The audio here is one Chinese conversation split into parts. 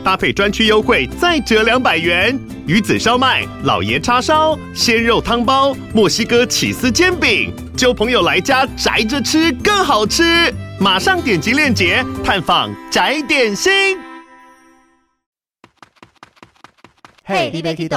搭配专区优惠再折两百元。鱼子烧麦、老爷叉烧、鲜肉汤包、墨西哥起司煎饼，揪朋友来家宅着吃更好吃。马上点击链接探访宅点心。嘿，你别激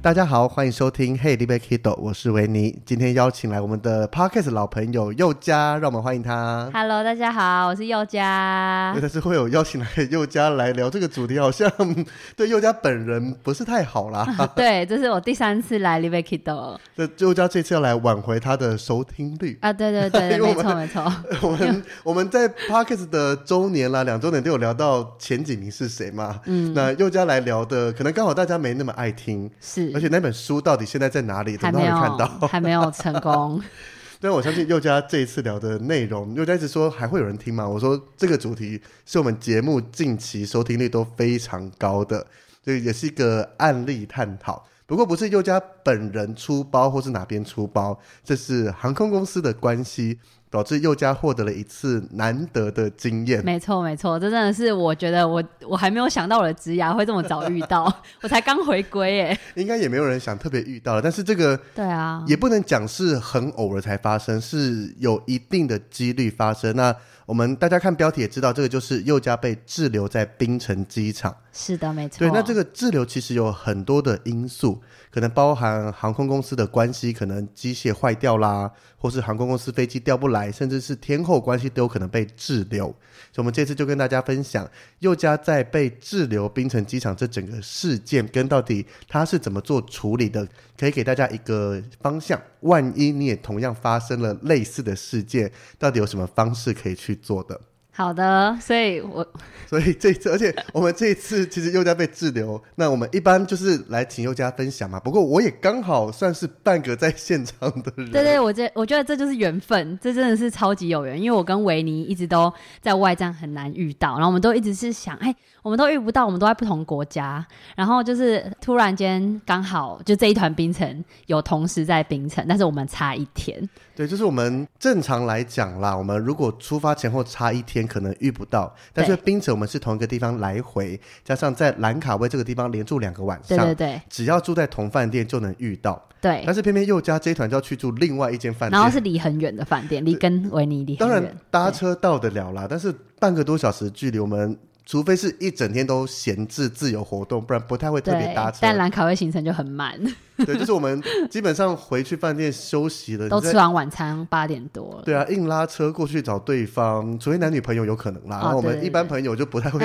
大家好，欢迎收听《Hey, Libe Kido》，我是维尼。今天邀请来我们的 Podcast 老朋友佑佳，让我们欢迎他。Hello，大家好，我是佑佳。但是会有邀请来佑佳来聊这个主题，好像 对佑佳本人不是太好啦。对，这是我第三次来《Libe Kido》。这佑佳这次要来挽回他的收听率啊！对对对，没错没错。我们我们在 Podcast 的周年啦，两周年都有聊到前几名是谁嘛？嗯，那佑佳来聊的，可能刚好大家没那么爱听，是。而且那本书到底现在在哪里？还没有看到，还没有成功。但我相信宥嘉这一次聊的内容，宥嘉一直说还会有人听吗？我说这个主题是我们节目近期收听率都非常高的，所以也是一个案例探讨。不过不是宥嘉本人出包，或是哪边出包，这是航空公司的关系。导致宥嘉获得了一次难得的经验。没错，没错，这真的是我觉得我我还没有想到我的职涯会这么早遇到，我才刚回归耶。应该也没有人想特别遇到了，但是这个对啊，也不能讲是很偶尔才发生，是有一定的几率发生。那我们大家看标题也知道，这个就是宥嘉被滞留在槟城机场。是的，没错。对，那这个滞留其实有很多的因素。可能包含航空公司的关系，可能机械坏掉啦，或是航空公司飞机调不来，甚至是天候关系都有可能被滞留。所以，我们这次就跟大家分享宥嘉在被滞留槟城机场这整个事件，跟到底他是怎么做处理的，可以给大家一个方向。万一你也同样发生了类似的事件，到底有什么方式可以去做的？好的，所以我所以这次，而且我们这一次其实又在被滞留，那我们一般就是来请宥嘉分享嘛。不过我也刚好算是半个在现场的人。对对，我这我觉得这就是缘分，这真的是超级有缘，因为我跟维尼一直都在外站很难遇到，然后我们都一直是想，哎，我们都遇不到，我们都在不同国家，然后就是突然间刚好就这一团冰城有同时在冰城，但是我们差一天。对，就是我们正常来讲啦，我们如果出发前后差一天，可能遇不到。但是槟城我们是同一个地方来回，加上在兰卡威这个地方连住两个晚上，对对对，只要住在同饭店就能遇到。对，但是偏偏又加这一团就要去住另外一间饭店，然后是离很远的饭店，离跟维尼离很远。当然搭车到得了啦，但是半个多小时距离，我们。除非是一整天都闲置自由活动，不然不太会特别搭车。但兰卡威行程就很满。对，就是我们基本上回去饭店休息了，都吃完晚餐八点多了。对啊，硬拉车过去找对方，除非男女朋友有可能啦。哦、然后我们一般朋友就不太会。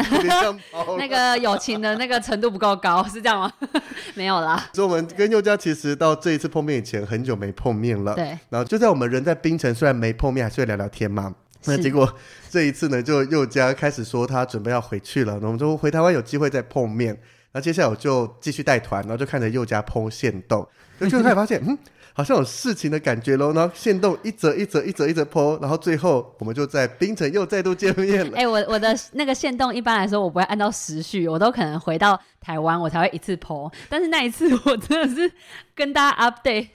那个友情的那个程度不够高，是这样吗？没有啦。所以我们跟宥嘉其实到这一次碰面以前很久没碰面了。对。然后就在我们人在槟城，虽然没碰面，还是会聊聊天嘛。那结果这一次呢，就宥嘉开始说他准备要回去了，那我们就回台湾有机会再碰面。那接下来我就继续带团，然后就看着宥嘉剖线洞，就就开始发现，嗯，好像有事情的感觉喽。然后线洞一折一折一折一则 po，然后最后我们就在冰城又再度见面了。哎、欸，我我的那个线洞一般来说我不会按照时序，我都可能回到台湾我才会一次 po，但是那一次我真的是跟大家 update。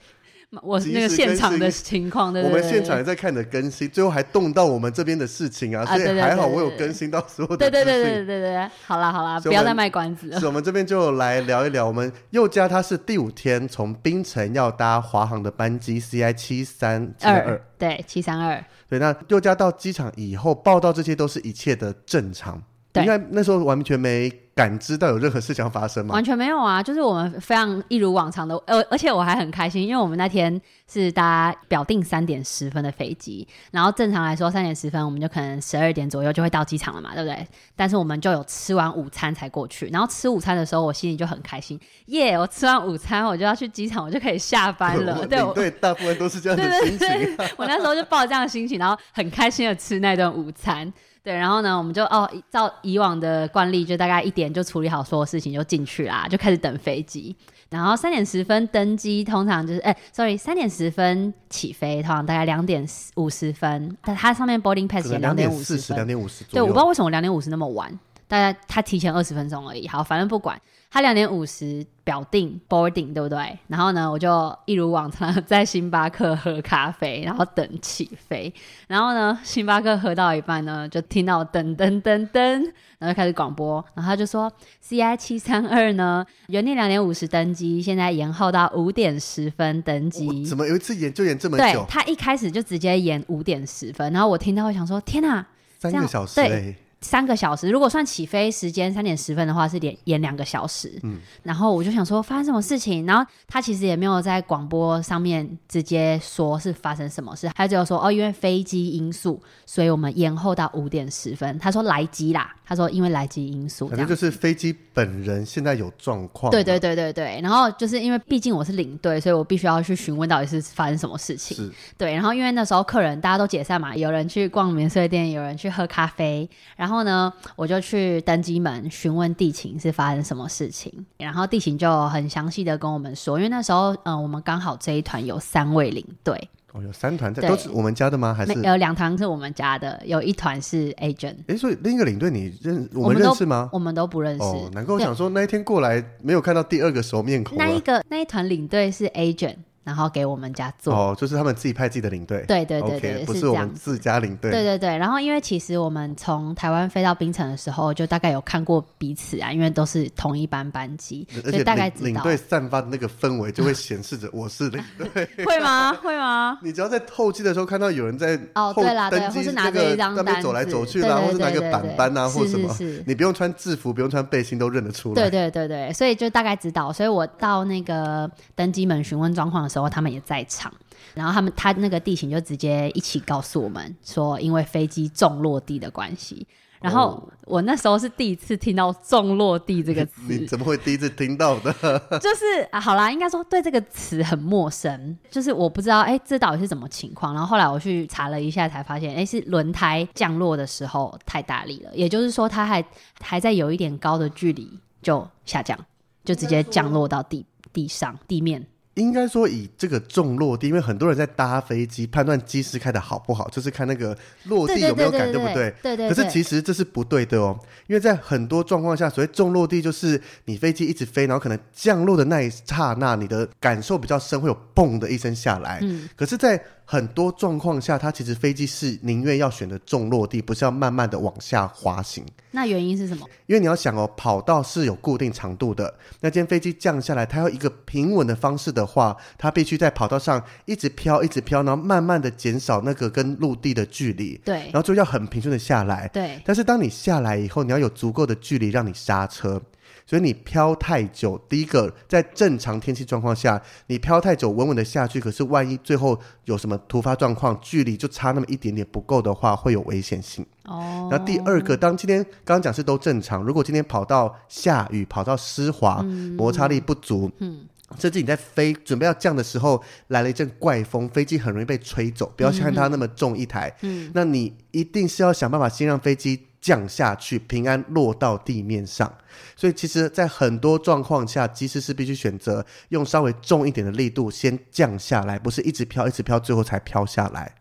我那个现场的情况，对，对，对，我们现场也在看的更新，最后还动到我们这边的事情啊，啊所以还好我有更新到所有的。对对对对对对，好啦好啦，不要再卖关子了。是，我们这边就来聊一聊，我们佑嘉他是第五天从槟城要搭华航的班机 CI 七三二，对七三二，对，那佑嘉到机场以后报道，这些都是一切的正常，对，应该那时候完全没。感知到有任何事情要发生吗？完全没有啊，就是我们非常一如往常的，呃，而且我还很开心，因为我们那天是搭表定三点十分的飞机，然后正常来说三点十分我们就可能十二点左右就会到机场了嘛，对不对？但是我们就有吃完午餐才过去，然后吃午餐的时候我心里就很开心，耶！我吃完午餐我就要去机场，我就可以下班了。对，对，大部分都是这样的心情。对对对，我那时候就抱着这样的心情，然后很开心的吃那顿午餐。对，然后呢，我们就哦，照以往的惯例，就大概一点就处理好所有事情，就进去啦，就开始等飞机。然后三点十分登机，通常就是哎，sorry，三点十分起飞，通常大概两点五十分。但它上面 boarding pass 写两点五十，两点五十。对，我不知道为什么两点五十那么晚，大概它提前二十分钟而已。好，反正不管。他两点五十表定 boarding 对不对？然后呢，我就一如往常在星巴克喝咖啡，然后等起飞。然后呢，星巴克喝到一半呢，就听到噔噔噔噔，然后就开始广播，然后他就说 CI 七三二呢，原定两点五十登机，现在延后到五点十分登机。怎么有一次延就延这么久？对，他一开始就直接延五点十分，然后我听到我想说，天哪，三个小时、欸，对。三个小时，如果算起飞时间三点十分的话，是连延两个小时。嗯，然后我就想说发生什么事情，然后他其实也没有在广播上面直接说是发生什么事，他只有说哦，因为飞机因素，所以我们延后到五点十分。他说来机啦，他说因为来机因素，反正就是飞机本人现在有状况。对对对对对，然后就是因为毕竟我是领队，所以我必须要去询问到底是发生什么事情。是，对，然后因为那时候客人大家都解散嘛，有人去逛免税店，有人去喝咖啡，然后。然后呢，我就去登机门询问地勤是发生什么事情，然后地勤就很详细的跟我们说，因为那时候，嗯、呃，我们刚好这一团有三位领队，哦，有三团，都是我们家的吗？还是有两团是我们家的，有一团是 agent。哎，所以另一个领队你认我们认识吗？我们都不认识。哦，难怪我想说那一天过来没有看到第二个熟面孔。那一个那一团领队是 agent。然后给我们家做哦，就是他们自己派自己的领队，对对对对，不是我们自家领队。对对对，然后因为其实我们从台湾飞到槟城的时候，就大概有看过彼此啊，因为都是同一班班机，所以大概知道领队散发的那个氛围就会显示着我是领队。会吗？会吗？你只要在候机的时候看到有人在哦，对啦，对，或是拿着一张单子走来走去啦，或是拿个板板啊，或什么，你不用穿制服，不用穿背心都认得出来。对对对对，所以就大概知道。所以我到那个登机门询问状况的时候，他们也在场。然后他们他那个地形就直接一起告诉我们说，因为飞机重落地的关系。然后我那时候是第一次听到“重落地”这个词，你怎么会第一次听到的？就是啊，好啦，应该说对这个词很陌生，就是我不知道哎，这到底是什么情况。然后后来我去查了一下，才发现哎，是轮胎降落的时候太大力了，也就是说它还还在有一点高的距离就下降，就直接降落到地地上地面。应该说，以这个重落地，因为很多人在搭飞机判断机师开的好不好，就是看那个落地有没有感，对不对？对对，对。可是其实这是不对的哦，因为在很多状况下，所谓重落地就是你飞机一直飞，然后可能降落的那一刹那，你的感受比较深，会有嘣的一声下来。嗯。可是，在很多状况下，它其实飞机是宁愿要选择重落地，不是要慢慢的往下滑行。那原因是什么？因为你要想哦，跑道是有固定长度的。那间飞机降下来，它要一个平稳的方式的话，它必须在跑道上一直飘，一直飘，然后慢慢的减少那个跟陆地的距离。对。然后就要很平顺的下来。对。但是当你下来以后，你要有足够的距离让你刹车。所以你飘太久，第一个在正常天气状况下，你飘太久稳稳的下去，可是万一最后有什么突发状况，距离就差那么一点点不够的话，会有危险性。哦。那第二个，当今天刚刚讲是都正常，如果今天跑到下雨，跑到湿滑，嗯、摩擦力不足，嗯，甚至你在飞准备要降的时候，来了一阵怪风，飞机很容易被吹走。不要看它那么重一台，嗯，那你一定是要想办法先让飞机。降下去，平安落到地面上。所以，其实，在很多状况下，机师是必须选择用稍微重一点的力度先降下来，不是一直飘，一直飘，最后才飘下来。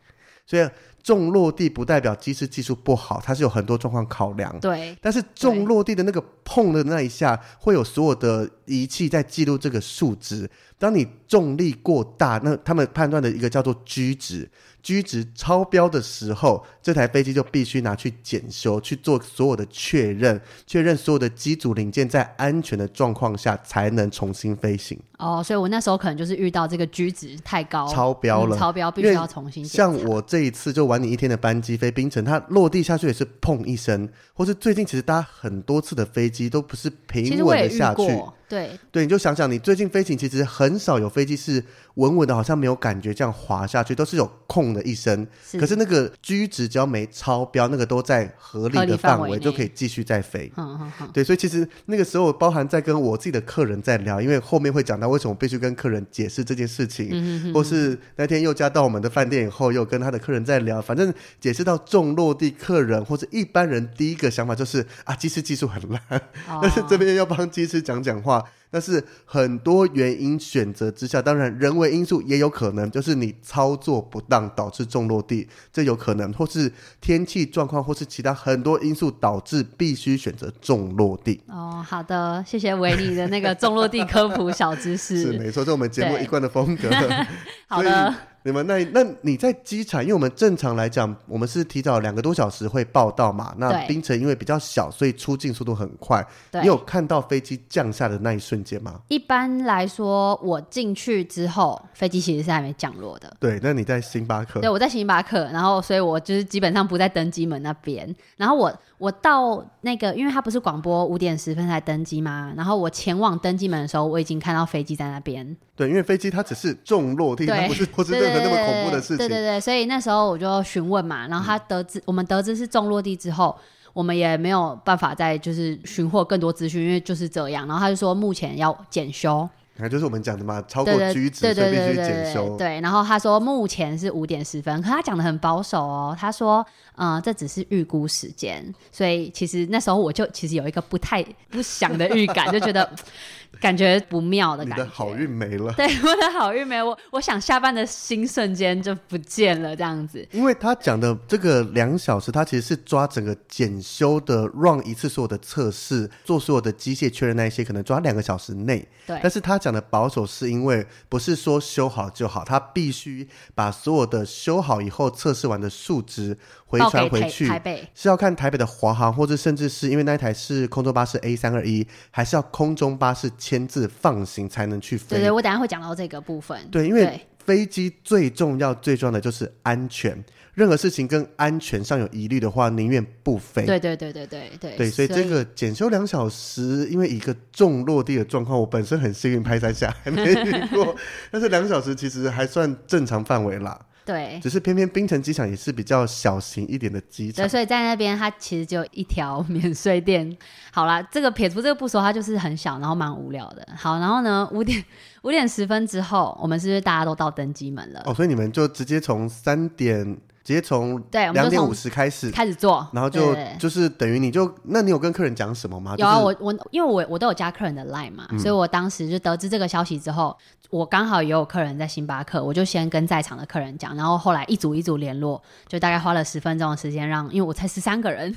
所以，重落地不代表机师技术不好，它是有很多状况考量。对。但是，重落地的那个碰的那一下，会有所有的仪器在记录这个数值。当你重力过大，那他们判断的一个叫做 G 值。居值超标的时候，这台飞机就必须拿去检修，去做所有的确认，确认所有的机组零件在安全的状况下才能重新飞行。哦，所以我那时候可能就是遇到这个居值太高，超标了，嗯、超标必须要重新。像我这一次就晚你一天的班机飞冰城，它落地下去也是砰一声，或是最近其实搭很多次的飞机。都不是平稳的下去。对，对，你就想想，你最近飞行其实很少有飞机是稳稳的，好像没有感觉这样滑下去，都是有空的一声。可是那个居值只要没超标，那个都在合理的范围，就可以继续再飞。嗯嗯嗯。对，所以其实那个时候包含在跟我自己的客人在聊，因为后面会讲到为什么必须跟客人解释这件事情，或是那天又加到我们的饭店以后，又跟他的客人在聊，反正解释到重落地，客人或者一般人第一个想法就是啊，机师技术很烂，但是这边要帮机师讲讲话。但是很多原因选择之下，当然人为因素也有可能，就是你操作不当导致重落地，这有可能，或是天气状况，或是其他很多因素导致必须选择重落地。哦，好的，谢谢维尼的那个重落地科普小知识。是没错，这是我们节目一贯的风格。好的。你们那那你在机场，因为我们正常来讲，我们是提早两个多小时会报到嘛。那槟城因为比较小，所以出境速度很快。你有看到飞机降下的那一瞬间吗？一般来说，我进去之后，飞机其实是还没降落的。对，那你在星巴克？对，我在星巴克，然后所以我就是基本上不在登机门那边。然后我我到那个，因为它不是广播五点十分才登机吗？然后我前往登机门的时候，我已经看到飞机在那边。对，因为飞机它只是重落地，它不是不是任何那么恐怖的事情。对对对，所以那时候我就询问嘛，然后他得知、嗯、我们得知是重落地之后，我们也没有办法再就是寻获更多资讯，因为就是这样。然后他就说目前要检修，那就是我们讲的嘛，超过值，所以必须检修。对，然后他说目前是五点十分，可他讲的很保守哦，他说嗯、呃，这只是预估时间，所以其实那时候我就其实有一个不太不祥的预感，就觉得。感觉不妙的感觉，你的好运没了。对，我的好运没了，我我想下班的心瞬间就不见了，这样子。因为他讲的这个两小时，他其实是抓整个检修的 run 一次所有的测试，做所有的机械确认那一些，可能抓两个小时内。对。但是他讲的保守，是因为不是说修好就好，他必须把所有的修好以后测试完的数值回传回去。台北是要看台北的华航，或者甚至是因为那一台是空中巴士 A 三二一，还是要空中巴士。签字放行才能去飞。对对，我等下会讲到这个部分。对，因为飞机最重要、最重要的就是安全。任何事情跟安全上有疑虑的话，宁愿不飞。对对对对对对。对，所以这个检修两小时，因为一个重落地的状况，我本身很幸运，拍三下还 没遇过。但是两小时其实还算正常范围啦。对，只是偏偏冰城机场也是比较小型一点的机场，对，所以在那边它其实就一条免税店。好啦，这个撇除这个不说，它就是很小，然后蛮无聊的。好，然后呢，五点五点十分之后，我们是不是大家都到登机门了？哦，所以你们就直接从三点。直接从对两点五十开始开始做，然后就就是等于你就，那你有跟客人讲什么吗？有啊，就是、我我因为我我都有加客人的 line 嘛，嗯、所以我当时就得知这个消息之后，我刚好也有客人在星巴克，我就先跟在场的客人讲，然后后来一组一组联络，就大概花了十分钟的时间让，因为我才十三个人。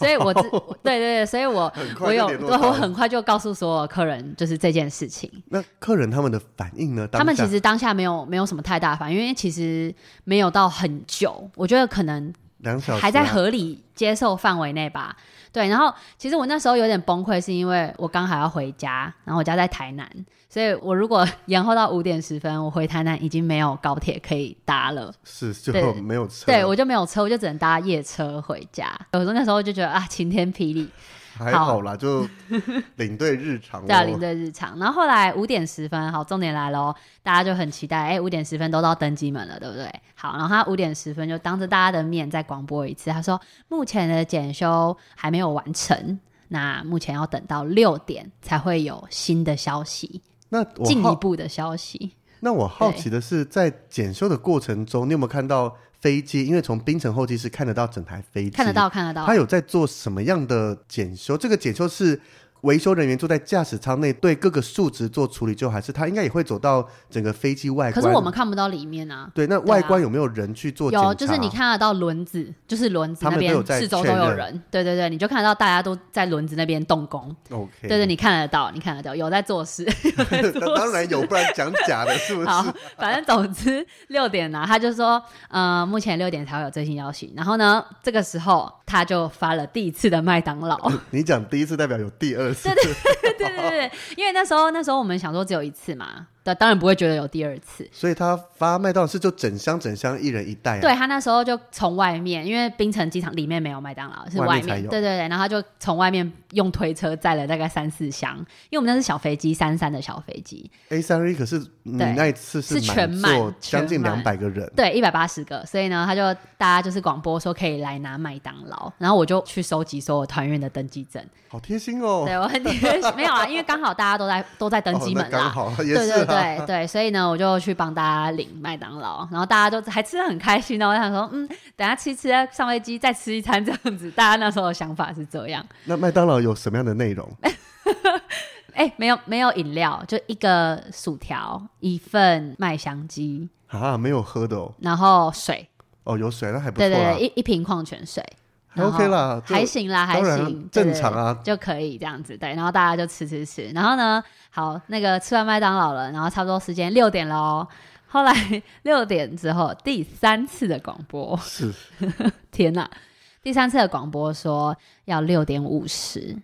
所以我，我 对对对，所以我我有，我很快就告诉所有客人，就是这件事情。那客人他们的反应呢？他们其实当下没有没有什么太大反应，因为其实没有到很久，我觉得可能两小时还在合理接受范围内吧。对，然后其实我那时候有点崩溃，是因为我刚好要回家，然后我家在台南，所以我如果 延后到五点十分，我回台南已经没有高铁可以搭了，是就 没有车，对，我就没有车，我就只能搭夜车回家。有时候那时候就觉得啊，晴天霹雳。还好啦，好就领队日常。对啊，领队日常。然后后来五点十分，好，重点来喽，大家就很期待，哎、欸，五点十分都到登机门了，对不对？好，然后他五点十分就当着大家的面再广播一次，他说目前的检修还没有完成，那目前要等到六点才会有新的消息，那进一步的消息。那我好奇的是，在检修的过程中，你有没有看到？飞机，因为从冰城候机室看得到整台飞机，看得到，看得到。他有在做什么样的检修？这个检修是？维修人员坐在驾驶舱内，对各个数值做处理，就还是他应该也会走到整个飞机外观。可是我们看不到里面啊。对，那外观有没有人去做？有，就是你看得到轮子，就是轮子那边四周都有人。对对对，你就看得到大家都在轮子那边动工。OK。对对，你看得到，你看得到，有在做事。当然有，不然讲假的，是不是？好，反正总之六点呢，他就说，呃，目前六点才会有最新消息。然后呢，这个时候他就发了第一次的麦当劳。你讲第一次代表有第二。对对对对对，因为那时候那时候我们想说只有一次嘛，对，当然不会觉得有第二次。所以他发麦当劳是就整箱整箱一人一袋啊。对，他那时候就从外面，因为槟城机场里面没有麦当劳，是外面。外面对对对，然后他就从外面用推车载了大概三四箱，因为我们那是小飞机，三三的小飞机。A 三 A 可是你那一次是，全满，将近两百个人，对，一百八十个。所以呢，他就大家就是广播说可以来拿麦当劳，然后我就去收集所有团员的登机证。好贴心哦！对我很贴心，没有啊，因为刚好大家都在都在登机门啦。哦、对对对 对，所以呢，我就去帮大家领麦当劳，然后大家都还吃的很开心呢。我想说，嗯，等下吃一吃，上飞机再吃一餐这样子。大家那时候的想法是这样。那麦当劳有什么样的内容？哎、欸，没有没有饮料，就一个薯条，一份麦香鸡啊，没有喝的哦。然后水哦，有水那还不错。对对对，一一瓶矿泉水。OK 啦，还行啦，还行，正常啊，就可以这样子。对，然后大家就吃吃吃，然后呢，好，那个吃完麦当劳了，然后差不多时间六点喽。后来 六点之后，第三次的广播是，天哪，第三次的广播说要六点五十。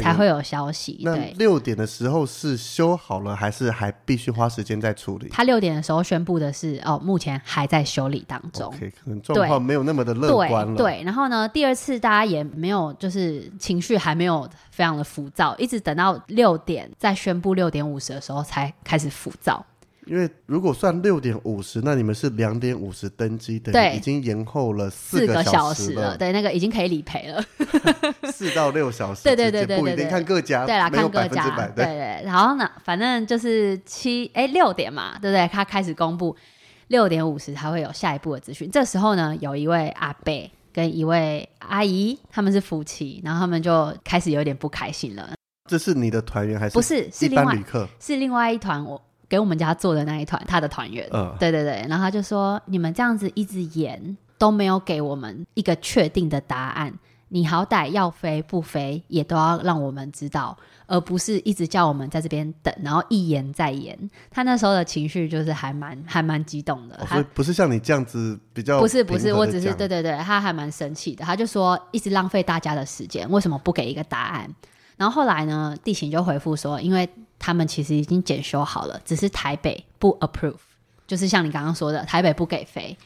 才会有消息。那六点的时候是修好了，还是还必须花时间在处理？他六点的时候宣布的是，哦，目前还在修理当中。可能状况没有那么的乐观了。对，对，然后呢，第二次大家也没有，就是情绪还没有非常的浮躁，一直等到六点再宣布六点五十的时候才开始浮躁。因为如果算六点五十，那你们是两点五十登机，等于已经延后了四个小时了。对，那个已经可以理赔了。四到六小时，对对对对对，不一定看各家，对啦，看各家，对对。然后呢，反正就是七哎六点嘛，对不对？他开始公布六点五十，才会有下一步的资讯。这时候呢，有一位阿伯跟一位阿姨，他们是夫妻，然后他们就开始有点不开心了。这是你的团员还是不是？是另外是另外一团我。给我们家做的那一团，他的团员，嗯，对对对，然后他就说：“你们这样子一直演，都没有给我们一个确定的答案。你好歹要飞不飞，也都要让我们知道，而不是一直叫我们在这边等，然后一延再延。”他那时候的情绪就是还蛮还蛮激动的，不是像你这样子比较，不是不是，我只是对对对，他还蛮生气的，他就说一直浪费大家的时间，为什么不给一个答案？然后后来呢，地勤就回复说，因为。他们其实已经检修好了，只是台北不 approve，就是像你刚刚说的，台北不给飞。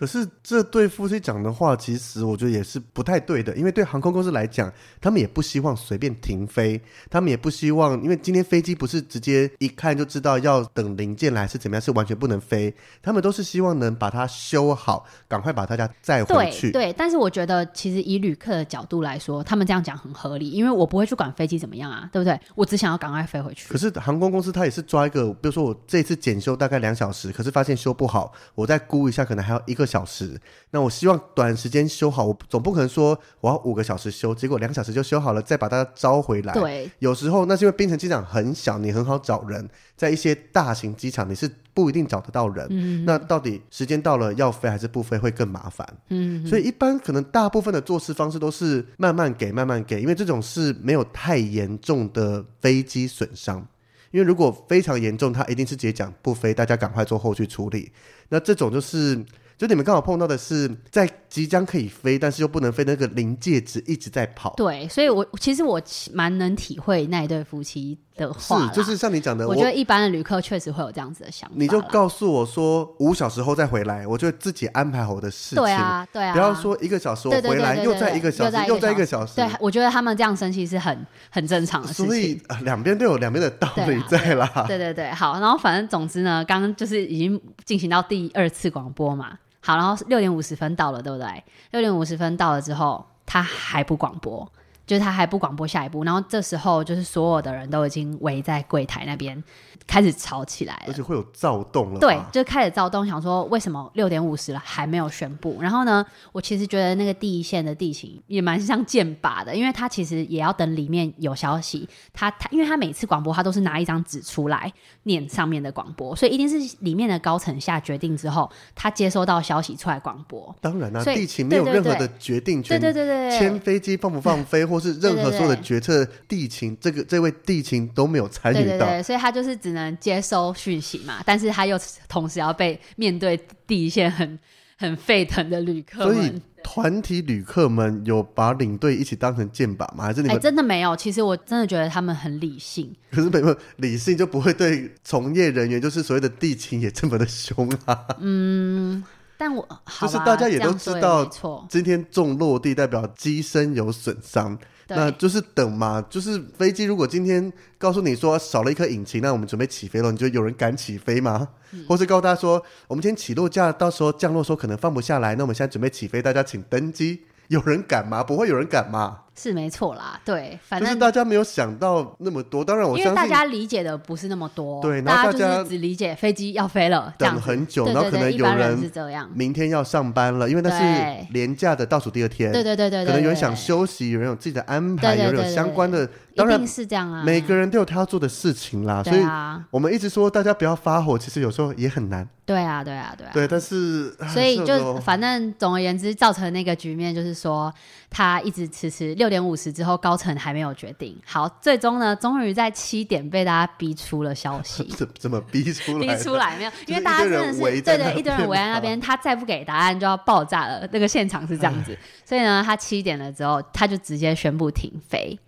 可是这对夫妻讲的话，其实我觉得也是不太对的，因为对航空公司来讲，他们也不希望随便停飞，他们也不希望，因为今天飞机不是直接一看就知道要等零件来是怎么样，是完全不能飞，他们都是希望能把它修好，赶快把大家载回去。对，对，但是我觉得其实以旅客的角度来说，他们这样讲很合理，因为我不会去管飞机怎么样啊，对不对？我只想要赶快飞回去。可是航空公司他也是抓一个，比如说我这次检修大概两小时，可是发现修不好，我再估一下，可能还要一个小时。那我希望短时间修好，我总不可能说我要五个小时修，结果两小时就修好了，再把它招回来。对，有时候那是因为槟城机场很小，你很好找人，在一些大型机场你是不一定找得到人。嗯，那到底时间到了要飞还是不飞会更麻烦。嗯，所以一般可能大部分的做事方式都是慢慢给，慢慢给，因为这种是没有太严重的飞机损伤。因为如果非常严重，他一定是直接讲不飞，大家赶快做后续处理。那这种就是。就你们刚好碰到的是在即将可以飞，但是又不能飞，那个临界值一直在跑。对，所以我其实我蛮能体会那一对夫妻的话。是，就是像你讲的，我觉得一般的旅客确实会有这样子的想法。你就告诉我说五小时后再回来，我就自己安排好我的事情。对啊，对啊，不要说一个小时我回来又再一个小时，又再一个小时。对，我觉得他们这样生气是很很正常的事情。所以两边都有两边的道理在啦。对对对，好，然后反正总之呢，刚刚就是已经进行到第二次广播嘛。好，然后六点五十分到了，对不对？六点五十分到了之后，他还不广播，就是他还不广播下一步。然后这时候，就是所有的人都已经围在柜台那边。开始吵起来了，而且会有躁动了。对，就开始躁动，想说为什么六点五十了还没有宣布？然后呢，我其实觉得那个第一线的地形也蛮像剑靶的，因为他其实也要等里面有消息。他他，因为他每次广播他都是拿一张纸出来念上面的广播，所以一定是里面的高层下决定之后，他接收到消息出来广播。当然啦、啊，地勤没有任何的决定权，对对对对，签飞机放不放飞，或是任何所有的决策，地勤这个这位地勤都没有参与到，对对对，所以他就是只能。接收讯息嘛，但是他又同时要被面对第一线很 很沸腾的旅客，所以团体旅客们有把领队一起当成箭靶吗？还是你们、欸、真的没有？其实我真的觉得他们很理性。可是没有理性就不会对从业人员，就是所谓的地勤也这么的凶啊。嗯，但我就是大家也都知道，今天重落地代表机身有损伤。那就是等嘛，就是飞机如果今天告诉你说少了一颗引擎，那我们准备起飞了，你觉得有人敢起飞吗？嗯、或是告诉大家说，我们今天起落架，到时候降落的时候可能放不下来，那我们现在准备起飞，大家请登机，有人敢吗？不会有人敢吗？是没错啦，对，反正就是大家没有想到那么多。当然，我相信大家理解的不是那么多，对，然后大家就是只理解飞机要飞了，等很久，然后可能有人是这样，明天要上班了，因为那是连假的倒数第二天，对对对对，可能有人想休息，有人有自己的安排，有人有相关的，当然是这样啊，每个人都有他要做的事情啦，所以我们一直说大家不要发火，其实有时候也很难。对啊，对啊，对啊，对，但是所以就反正总而言之，造成那个局面就是说，他一直迟迟六点五十之后高层还没有决定。好，最终呢，终于在七点被大家逼出了消息。怎怎么逼出来？逼出来没有？因为大家真的是对对，一堆人围在那边，他再不给答案就要爆炸了。那个现场是这样子，所以呢，他七点了之后，他就直接宣布停飞。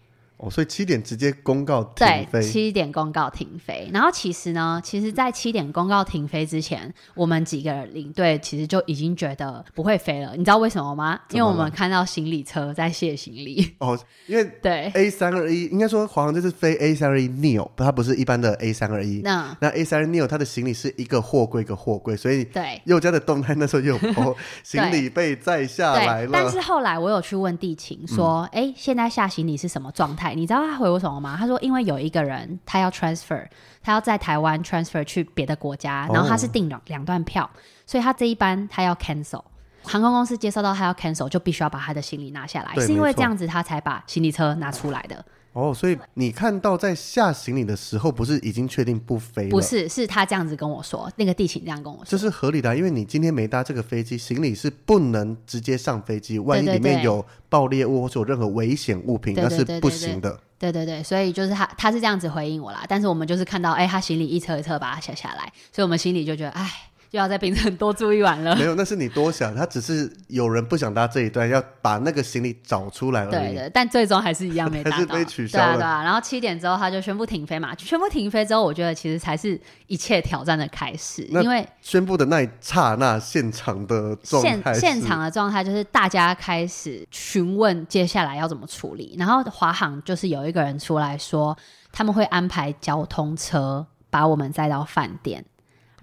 哦，所以七点直接公告停飞。对，七点公告停飞。然后其实呢，其实，在七点公告停飞之前，我们几个领队其实就已经觉得不会飞了。你知道为什么吗？因为我们看到行李车在卸行李。哦，因为对 A 三二一，应该说华航这次飞 A 三二一 Neo，它不是一般的 A 三二一。那那 A 三二 Neo 它的行李是一个货柜一个货柜，所以对佑家的动态那时候又有 行李被载下来了。但是后来我有去问地勤说，哎、嗯，现在下行李是什么状态？你知道他回我什么吗？他说，因为有一个人他要 transfer，他要在台湾 transfer 去别的国家，然后他是订两两段票，所以他这一班他要 cancel。航空公司接收到他要 cancel，就必须要把他的行李拿下来，是因为这样子他才把行李车拿出来的。哦，所以你看到在下行李的时候，不是已经确定不飞了？不是，是他这样子跟我说，那个地勤这样跟我说，这是合理的啊，因为你今天没搭这个飞机，行李是不能直接上飞机，万一里面有爆裂物或者有任何危险物品，那是不行的。对对对，所以就是他他是这样子回应我啦，但是我们就是看到，哎，他行李一车一车把它卸下来，所以我们心里就觉得，哎。就要在槟城多住一晚了。没有，那是你多想，他只是有人不想搭这一段，要把那个行李找出来而已。对的，但最终还是一样没搭到，还是被取消了。对啊，对啊。然后七点之后他就宣布停飞嘛，宣布停飞之后，我觉得其实才是一切挑战的开始，因为宣布的那一刹那，现场的状态，现场的状态就是大家开始询问接下来要怎么处理，然后华航就是有一个人出来说，他们会安排交通车把我们载到饭店。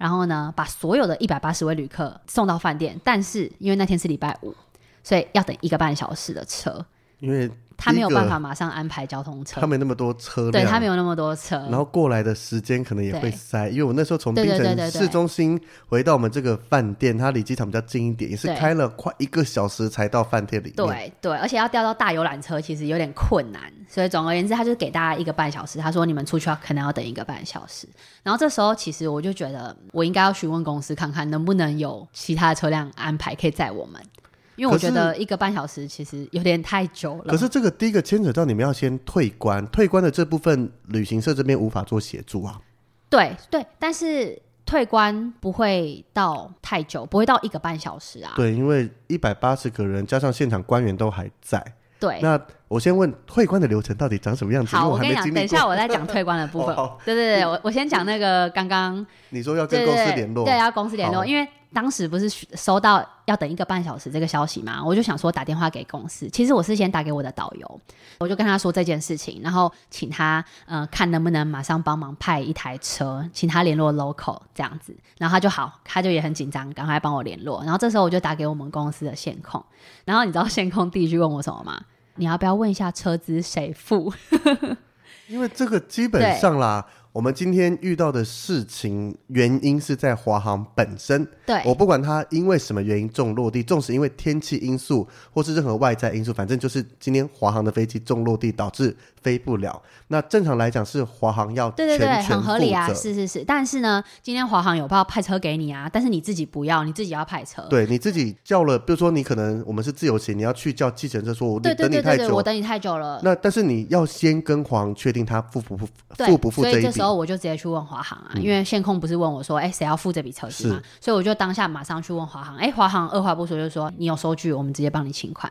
然后呢，把所有的一百八十位旅客送到饭店，但是因为那天是礼拜五，所以要等一个半小时的车，因为。他没有办法马上安排交通车，他没那么多车辆，对，他没有那么多车，然后过来的时间可能也会塞，因为我那时候从槟城市中心回到我们这个饭店，它离机场比较近一点，也是开了快一个小时才到饭店里面。对对，而且要调到大游览车其实有点困难，所以总而言之，他就给大家一个半小时，他说你们出去要可能要等一个半小时。然后这时候其实我就觉得我应该要询问公司看看能不能有其他的车辆安排可以载我们。因为我觉得一个半小时其实有点太久了。可是这个第一个牵扯到你们要先退关，退关的这部分旅行社这边无法做协助啊。对对，但是退关不会到太久，不会到一个半小时啊。对，因为一百八十个人加上现场官员都还在。对，那我先问退关的流程到底长什么样子？好，我，我跟你讲，等一下我再讲退关的部分。哦、对对对，我我先讲那个刚刚你说要跟公司联络，对，对，对，要公司联络，因为。当时不是收到要等一个半小时这个消息嘛？我就想说打电话给公司。其实我是先打给我的导游，我就跟他说这件事情，然后请他呃看能不能马上帮忙派一台车，请他联络 local 这样子。然后他就好，他就也很紧张，赶快帮我联络。然后这时候我就打给我们公司的线控，然后你知道线控第一句问我什么吗？你要不要问一下车子谁付？因为这个基本上啦。我们今天遇到的事情原因是在华航本身。对，我不管它因为什么原因重落地，纵使因为天气因素或是任何外在因素，反正就是今天华航的飞机重落地导致飞不了。那正常来讲是华航要。对对对，很合理啊，是是是。但是呢，今天华航有报派车给你啊，但是你自己不要，你自己要派车。对，你自己叫了，比如说你可能我们是自由行，你要去叫计程车，说我等你太久，我等你太久了。那但是你要先跟华航确定他付不付付不付这一笔。时候我就直接去问华航啊，嗯、因为线控不是问我说，哎，谁要付这笔车资嘛？所以我就当下马上去问华航，哎，华航二话不说就说，你有收据，我们直接帮你请款，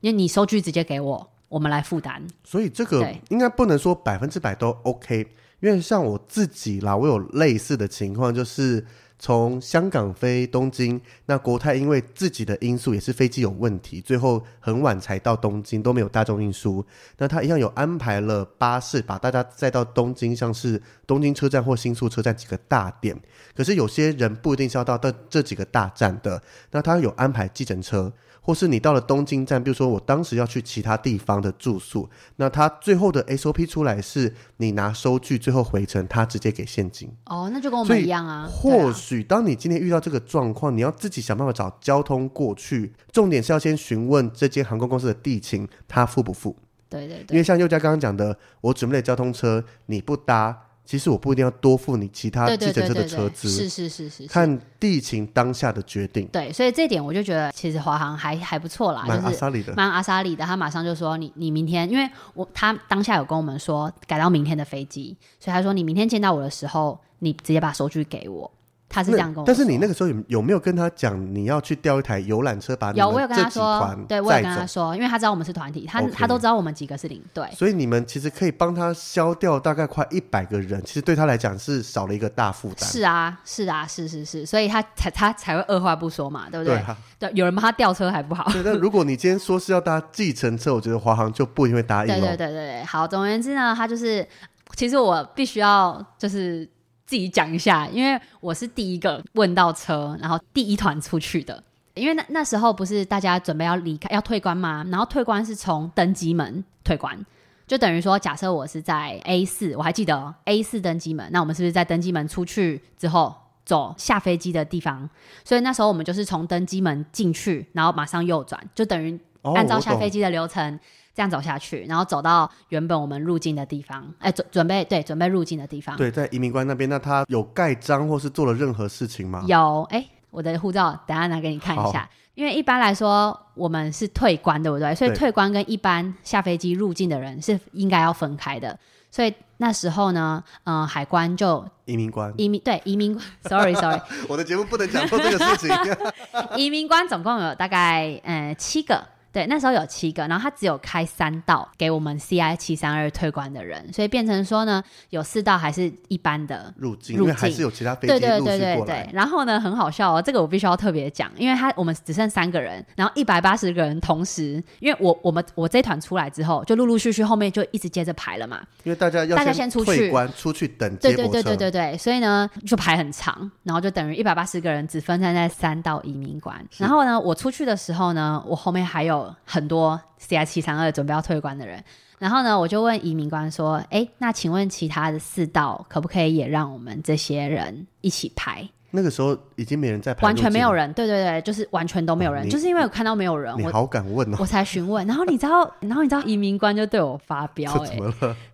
因为你收据直接给我，我们来负担。所以这个应该不能说百分之百都 OK，因为像我自己啦，我有类似的情况，就是。从香港飞东京，那国泰因为自己的因素也是飞机有问题，最后很晚才到东京，都没有大众运输。那他一样有安排了巴士把大家载到东京，像是东京车站或新宿车站几个大点。可是有些人不一定是要到这这几个大站的，那他有安排计程车。或是你到了东京站，比如说我当时要去其他地方的住宿，那他最后的 SOP 出来是你拿收据，最后回程他直接给现金。哦，那就跟我们一样啊。或许当你今天遇到这个状况，你要自己想办法找交通过去。重点是要先询问这间航空公司的地勤，他付不付？对对对。因为像宥嘉刚刚讲的，我准备了交通车你不搭。其实我不一定要多付你其他计程车的车资，是是是是，看地勤当下的决定。对，所以这点我就觉得其实华航还还不错啦，蛮阿莎里的，蛮阿莎里的。他马上就说你你明天，因为我他当下有跟我们说改到明天的飞机，所以他说你明天见到我的时候，你直接把收据给我。他是这样跟我说，但是你那个时候有有没有跟他讲你要去调一台游览车把你们有，我有跟他说，对，我有跟他说，因为他知道我们是团体，他.他都知道我们几个是领队，所以你们其实可以帮他消掉大概快一百个人，其实对他来讲是少了一个大负担。是啊，是啊，是是是，所以他才他才会二话不说嘛，对不对？对，啊、对，有人帮他调车还不好。对，但如果你今天说是要搭计程车，我觉得华航就不一定会答应。对对对对，好，总而言之呢，他就是，其实我必须要就是。自己讲一下，因为我是第一个问到车，然后第一团出去的。因为那那时候不是大家准备要离开要退关吗？然后退关是从登机门退关，就等于说，假设我是在 A 四，我还记得 A 四登机门，那我们是不是在登机门出去之后走下飞机的地方？所以那时候我们就是从登机门进去，然后马上右转，就等于按照下飞机的流程。哦这样走下去，然后走到原本我们入境的地方，哎，准准备对，准备入境的地方。对，在移民官那边，那他有盖章或是做了任何事情吗？有，哎，我的护照等下拿给你看一下。因为一般来说，我们是退关，对不对？所以退关跟一般下飞机入境的人是应该要分开的。所以那时候呢，嗯、呃，海关就移民官，移民对移民官，sorry sorry，我的节目不能讲说这个事情。移民官总共有大概嗯、呃、七个。对，那时候有七个，然后他只有开三道给我们 CI 七三二退关的人，所以变成说呢，有四道还是一般的入境，入境还是有其他飞机。对对对对对。然后呢，很好笑哦，这个我必须要特别讲，因为他我们只剩三个人，然后一百八十个人同时，因为我我们我这一团出来之后，就陆陆续续后面就一直接着排了嘛，因为大家要大家先出去关出去等接，对对对对对对，所以呢就排很长，然后就等于一百八十个人只分散在三道移民关，然后呢我出去的时候呢，我后面还有很多。CI 七三二准备要退关的人，然后呢，我就问移民官说：“哎，那请问其他的四道可不可以也让我们这些人一起排？”那个时候已经没人在排，完全没有人。对对对，就是完全都没有人，哦、就是因为我看到没有人，我好敢问哦，我才询问。然后你知道，然后你知道移民官就对我发飙，哎，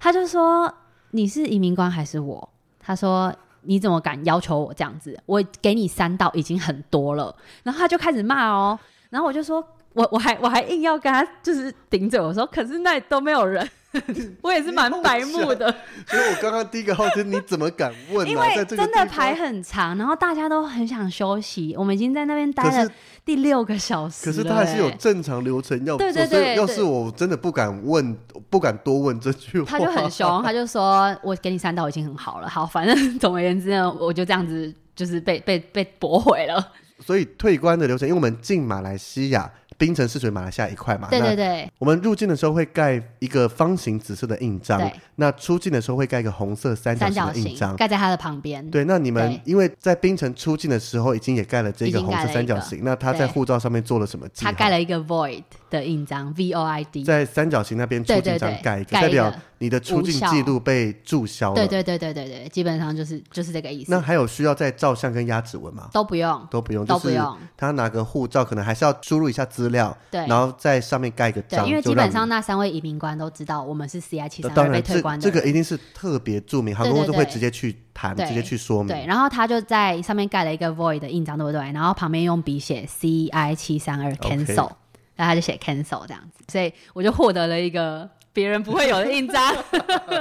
他就说：“你是移民官还是我？”他说：“你怎么敢要求我这样子？我给你三道已经很多了。”然后他就开始骂哦，然后我就说。我我还我还硬要跟他就是顶嘴，我说可是那里都没有人，我也是蛮白目的。所以我刚刚第一个好奇，你怎么敢问？因为真的排很长，然后大家都很想休息。我们已经在那边待了第六个小时，可是他还是有正常流程要做。对对对，要是我真的不敢问，不敢多问这句话。他就很凶，他就说我给你三刀已经很好了。好，反正总而言之呢，我就这样子就是被被被驳回了。所以退关的流程，因为我们进马来西亚。槟城是属于马来西亚一块嘛？对对对。我们入境的时候会盖一个方形紫色的印章，那出境的时候会盖一个红色三角形的印章，盖在它的旁边。对，那你们因为在槟城出境的时候已经也盖了这个红色三角形，那他在护照上面做了什么？他盖了一个 void 的印章，V O I D，在三角形那边出境章盖一个，代表你的出境记录被注销了。对对对对对对，基本上就是就是这个意思。那还有需要再照相跟压指纹吗？都不用，都不用，都不用。他拿个护照，可能还是要输入一下资料，对，然后在上面盖一个章。对，因为基本上那三位移民官都知道我们是 CI 七三二被退关的。这个一定是特别著名，航空公司会直接去谈，直接去说明。对，然后他就在上面盖了一个 void 的印章，对不对？然后旁边用笔写 CI 七三二 cancel，然后他就写 cancel 这样子，所以我就获得了一个别人不会有的印章。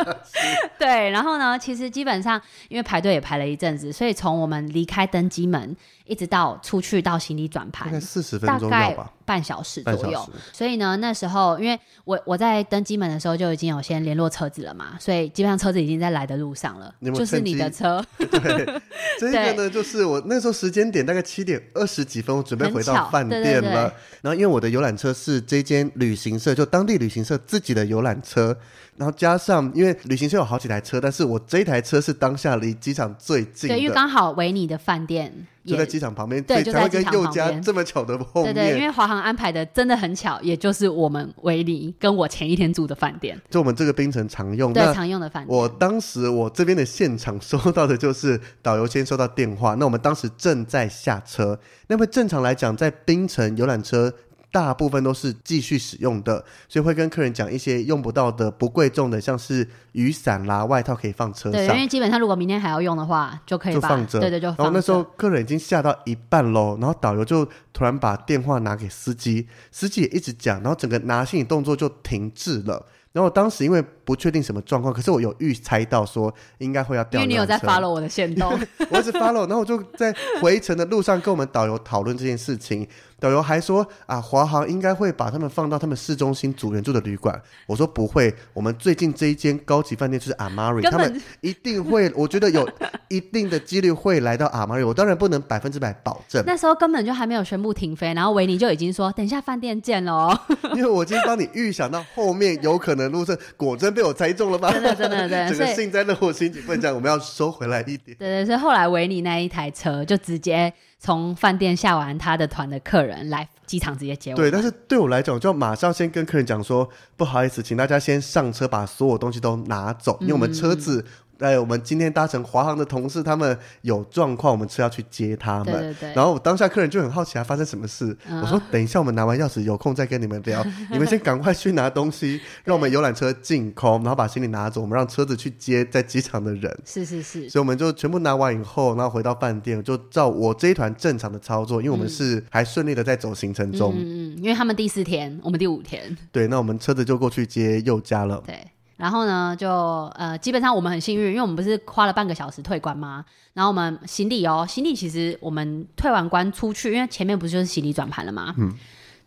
对，然后呢，其实基本上因为排队也排了一阵子，所以从我们离开登机门一直到出去到行李转盘，大概四十分钟要吧，半小时左右。所以呢，那时候因为我我在登机门的时候就已经有先联络车子了嘛，所以基本上车子已经在来的路上了，有有就是你的车。对，这个呢，就是我那时候时间点大概七点二十几分，我准备回到饭店了。对对对，然后因为我的游览车是这间旅行社，就当地旅行社自己的游览车。然后加上，因为旅行社有好几台车，但是我这一台车是当下离机场最近的。对，因为刚好维尼的饭店就在机场旁边，对，就在机场旁边。这么巧的碰面。对对，因为华航安排的真的很巧，也就是我们维尼跟我前一天住的饭店，就我们这个冰城常用，对，常用的饭店。我当时我这边的现场收到的就是导游先收到电话，那我们当时正在下车，那么正常来讲，在冰城游览车。大部分都是继续使用的，所以会跟客人讲一些用不到的、不贵重的，像是雨伞啦、外套可以放车上。对，因为基本上如果明天还要用的话，就可以就放着。对对，就放着。然后那时候客人已经下到一半喽，然后导游就突然把电话拿给司机，司机也一直讲，然后整个拿行李动作就停滞了。然后我当时因为不确定什么状况，可是我有预猜到说应该会要掉。因为你有在 follow 我的线动，我一直 follow，然后我就在回程的路上跟我们导游讨论这件事情。导游还说啊，华航应该会把他们放到他们市中心组员住的旅馆。我说不会，我们最近这一间高级饭店就是 Amari，他们一定会，我觉得有 一定的几率会来到 Amari。我当然不能百分之百保证。那时候根本就还没有宣布停飞，然后维尼就已经说等一下饭店见了哦。因为我已经帮你预想到后面有可能路上，果真被我猜中了吧？真的真的对，整个幸灾乐祸心情不能这样，我们要收回来一点。对对，所以后来维尼那一台车就直接从饭店下完他的团的客人来机场直接接我。对，但是对我来讲，就要马上先跟客人讲说，不好意思，请大家先上车，把所有东西都拿走，因为我们车子。嗯哎，我们今天搭乘华航的同事，他们有状况，我们车要去接他们。对对对。然后当下客人就很好奇，还发生什么事？嗯、我说等一下，我们拿完钥匙有空再跟你们聊。你们先赶快去拿东西，让我们游览车进空，然后把行李拿走，我们让车子去接在机场的人。是是是。所以我们就全部拿完以后，然后回到饭店，就照我这一团正常的操作，因为我们是还顺利的在走行程中。嗯嗯。因为他们第四天，我们第五天。对，那我们车子就过去接佑嘉了。对。然后呢，就呃，基本上我们很幸运，因为我们不是花了半个小时退关吗？然后我们行李哦，行李其实我们退完关出去，因为前面不就是行李转盘了吗？嗯，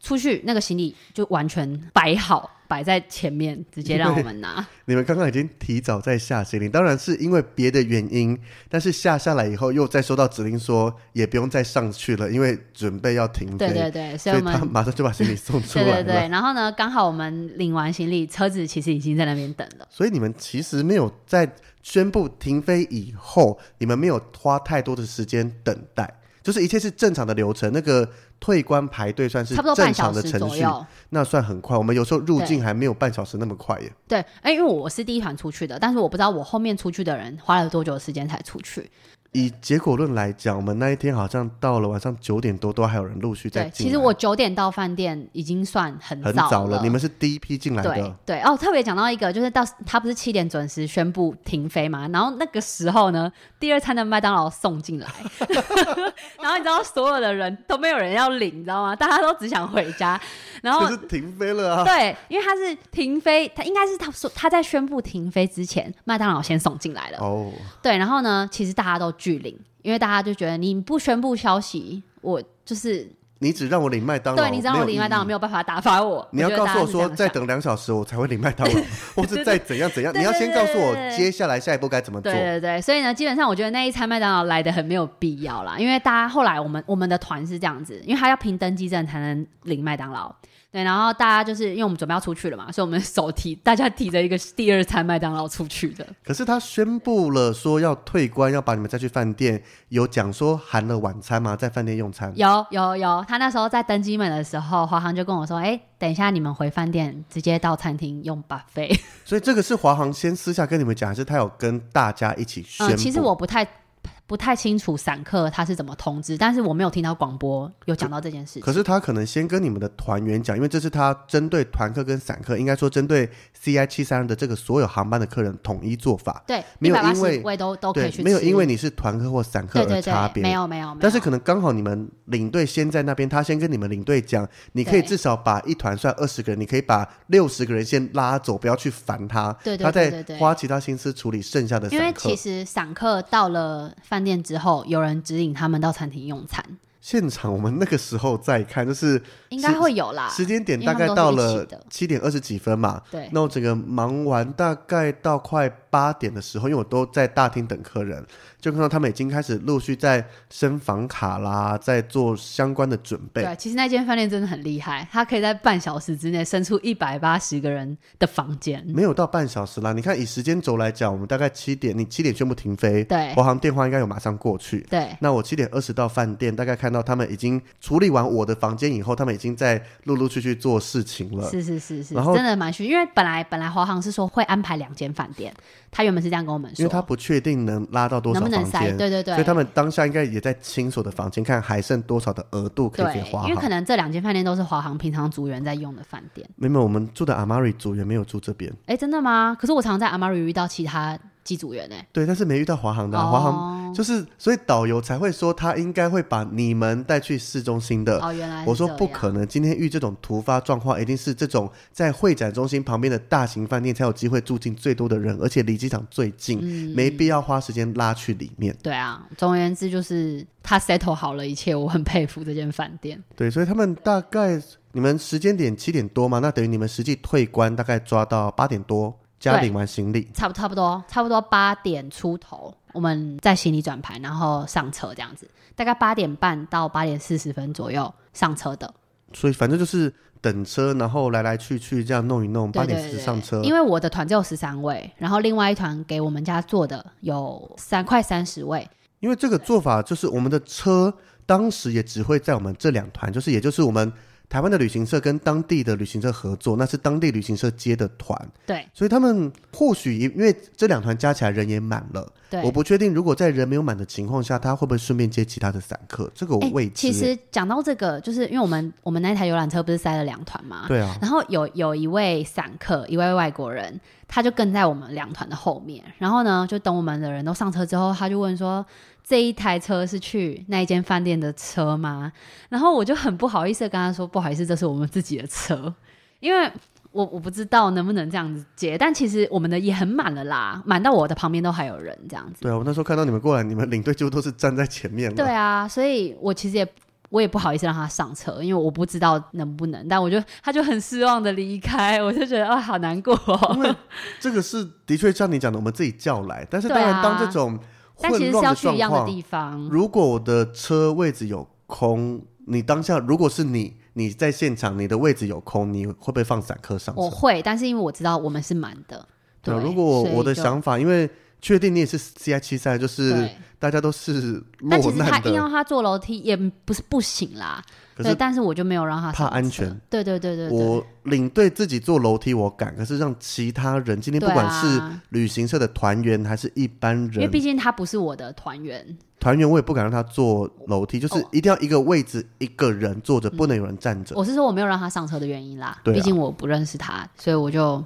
出去那个行李就完全摆好。摆在前面，直接让我们拿。你们刚刚已经提早在下行李，当然是因为别的原因。但是下下来以后，又再收到指令说，也不用再上去了，因为准备要停飞。对对对，所以他马上就把行李送出来了。对对对，然后呢，刚好我们领完行李，车子其实已经在那边等了。所以你们其实没有在宣布停飞以后，你们没有花太多的时间等待，就是一切是正常的流程。那个。退关排队算是正常的程序，那算很快。我们有时候入境还没有半小时那么快耶。对，哎、欸，因为我是第一团出去的，但是我不知道我后面出去的人花了多久的时间才出去。以结果论来讲，我们那一天好像到了晚上九点多，都还有人陆续在进。其实我九点到饭店已经算很早了。很早了，你们是第一批进来的。对对哦，特别讲到一个，就是到他不是七点准时宣布停飞嘛，然后那个时候呢，第二餐的麦当劳送进来，然后你知道所有的人都没有人要领，你知道吗？大家都只想回家。然后是停飞了啊。对，因为他是停飞，他应该是他说他在宣布停飞之前，麦当劳先送进来了。哦。对，然后呢，其实大家都。拒领，因为大家就觉得你不宣布消息，我就是你只让我领麦当劳，对，你只让我领麦当劳，没有办法打发我。你要告诉我说，再等两小时我才会领麦当劳，或是再怎样怎样，你要先告诉我接下来下一步该怎么做。对对对，所以呢，基本上我觉得那一餐麦当劳来的很没有必要啦，因为大家后来我们我们的团是这样子，因为他要凭登机证才能领麦当劳。对，然后大家就是因为我们准备要出去了嘛，所以我们手提，大家提着一个第二餐麦当劳出去的。可是他宣布了说要退关，要把你们再去饭店，有讲说含了晚餐吗？在饭店用餐？有有有，他那时候在登机门的时候，华航就跟我说：“哎，等一下你们回饭店，直接到餐厅用 buffet。”所以这个是华航先私下跟你们讲，还是他有跟大家一起宣布？嗯，其实我不太。不太清楚散客他是怎么通知，但是我没有听到广播有讲到这件事情。可是他可能先跟你们的团员讲，因为这是他针对团客跟散客，应该说针对 CI 七三二的这个所有航班的客人统一做法。对，没有因为位都都可以去，没有因为你是团客或散客而差别。没有没有，但是可能刚好你们领队先在那边，他先跟你们领队讲，你可以至少把一团算二十个人，你可以把六十个人先拉走，不要去烦他。对对，他在花其他心思处理剩下的散客。因为其实散客到了饭店之后。有人指引他们到餐厅用餐。现场我们那个时候在看，就是应该会有啦。时间点大概到了七点二十几分嘛。对。那我整个忙完，大概到快八点的时候，因为我都在大厅等客人。就看到他们已经开始陆续在升房卡啦，在做相关的准备。对，其实那间饭店真的很厉害，它可以在半小时之内生出一百八十个人的房间。没有到半小时啦，你看以时间轴来讲，我们大概七点，你七点宣布停飞，对，华航电话应该有马上过去。对，那我七点二十到饭店，大概看到他们已经处理完我的房间以后，他们已经在陆陆续续做事情了。是是是是，然后真的蛮虚，因为本来本来华航是说会安排两间饭店，他原本是这样跟我们说，因为他不确定能拉到多少。能塞？对对对。所以他们当下应该也在清所的房间，看还剩多少的额度可以给华航。因为可能这两间饭店都是华航平常组员在用的饭店。没有，我们住的阿玛瑞组员没有住这边。哎，真的吗？可是我常常在阿玛瑞遇到其他。机组员呢？对，但是没遇到华航的，华航就是，所以导游才会说他应该会把你们带去市中心的。哦，原来我说不可能，今天遇这种突发状况，一定是这种在会展中心旁边的大型饭店才有机会住进最多的人，而且离机场最近，嗯，没必要花时间拉去里面。对啊，总而言之就是他 settle 好了一切，我很佩服这间饭店。对，所以他们大概你们时间点七点多嘛，那等于你们实际退关大概抓到八点多。加领完行李，差不差不多，差不多八点出头，我们在行李转盘，然后上车这样子，大概八点半到八点四十分左右上车的。所以反正就是等车，然后来来去去这样弄一弄，八点四十上车。因为我的团只有十三位，然后另外一团给我们家坐的有三快三十位。因为这个做法就是我们的车当时也只会在我们这两团，就是也就是我们。台湾的旅行社跟当地的旅行社合作，那是当地旅行社接的团。对，所以他们或许因为这两团加起来人也满了。对，我不确定如果在人没有满的情况下，他会不会顺便接其他的散客？这个我未知。其实讲到这个，就是因为我们我们那台游览车不是塞了两团嘛？对啊。然后有有一位散客，一位外国人，他就跟在我们两团的后面。然后呢，就等我们的人都上车之后，他就问说。这一台车是去那一间饭店的车吗？然后我就很不好意思的跟他说：“不好意思，这是我们自己的车。”因为我我不知道能不能这样子接，但其实我们的也很满了啦，满到我的旁边都还有人这样子。对啊，我那时候看到你们过来，你们领队就都是站在前面。对啊，所以我其实也我也不好意思让他上车，因为我不知道能不能。但我就他就很失望的离开，我就觉得啊，好难过哦。因为这个是的确像你讲的，我们自己叫来，但是当然当这种。但其实是要去一样的地方。如果我的车位置有空，你当下如果是你，你在现场，你的位置有空，你会不会放散客上车？我会，但是因为我知道我们是满的。对，对，如果我，我的想法，因为确定你也是 CI 七三，就是大家都是落难的。但其实他硬要他坐楼梯也不是不行啦。对，但是我就没有让他怕安全。对对对对，对，我领队自己坐楼梯我敢，可是让其他人今天不管是旅行社的团员还是一般人，因为毕竟他不是我的团员，团员我也不敢让他坐楼梯，就是一定要一个位置一个人坐着，不能有人站着。我是说我没有让他上车的原因啦，毕竟我不认识他，所以我就。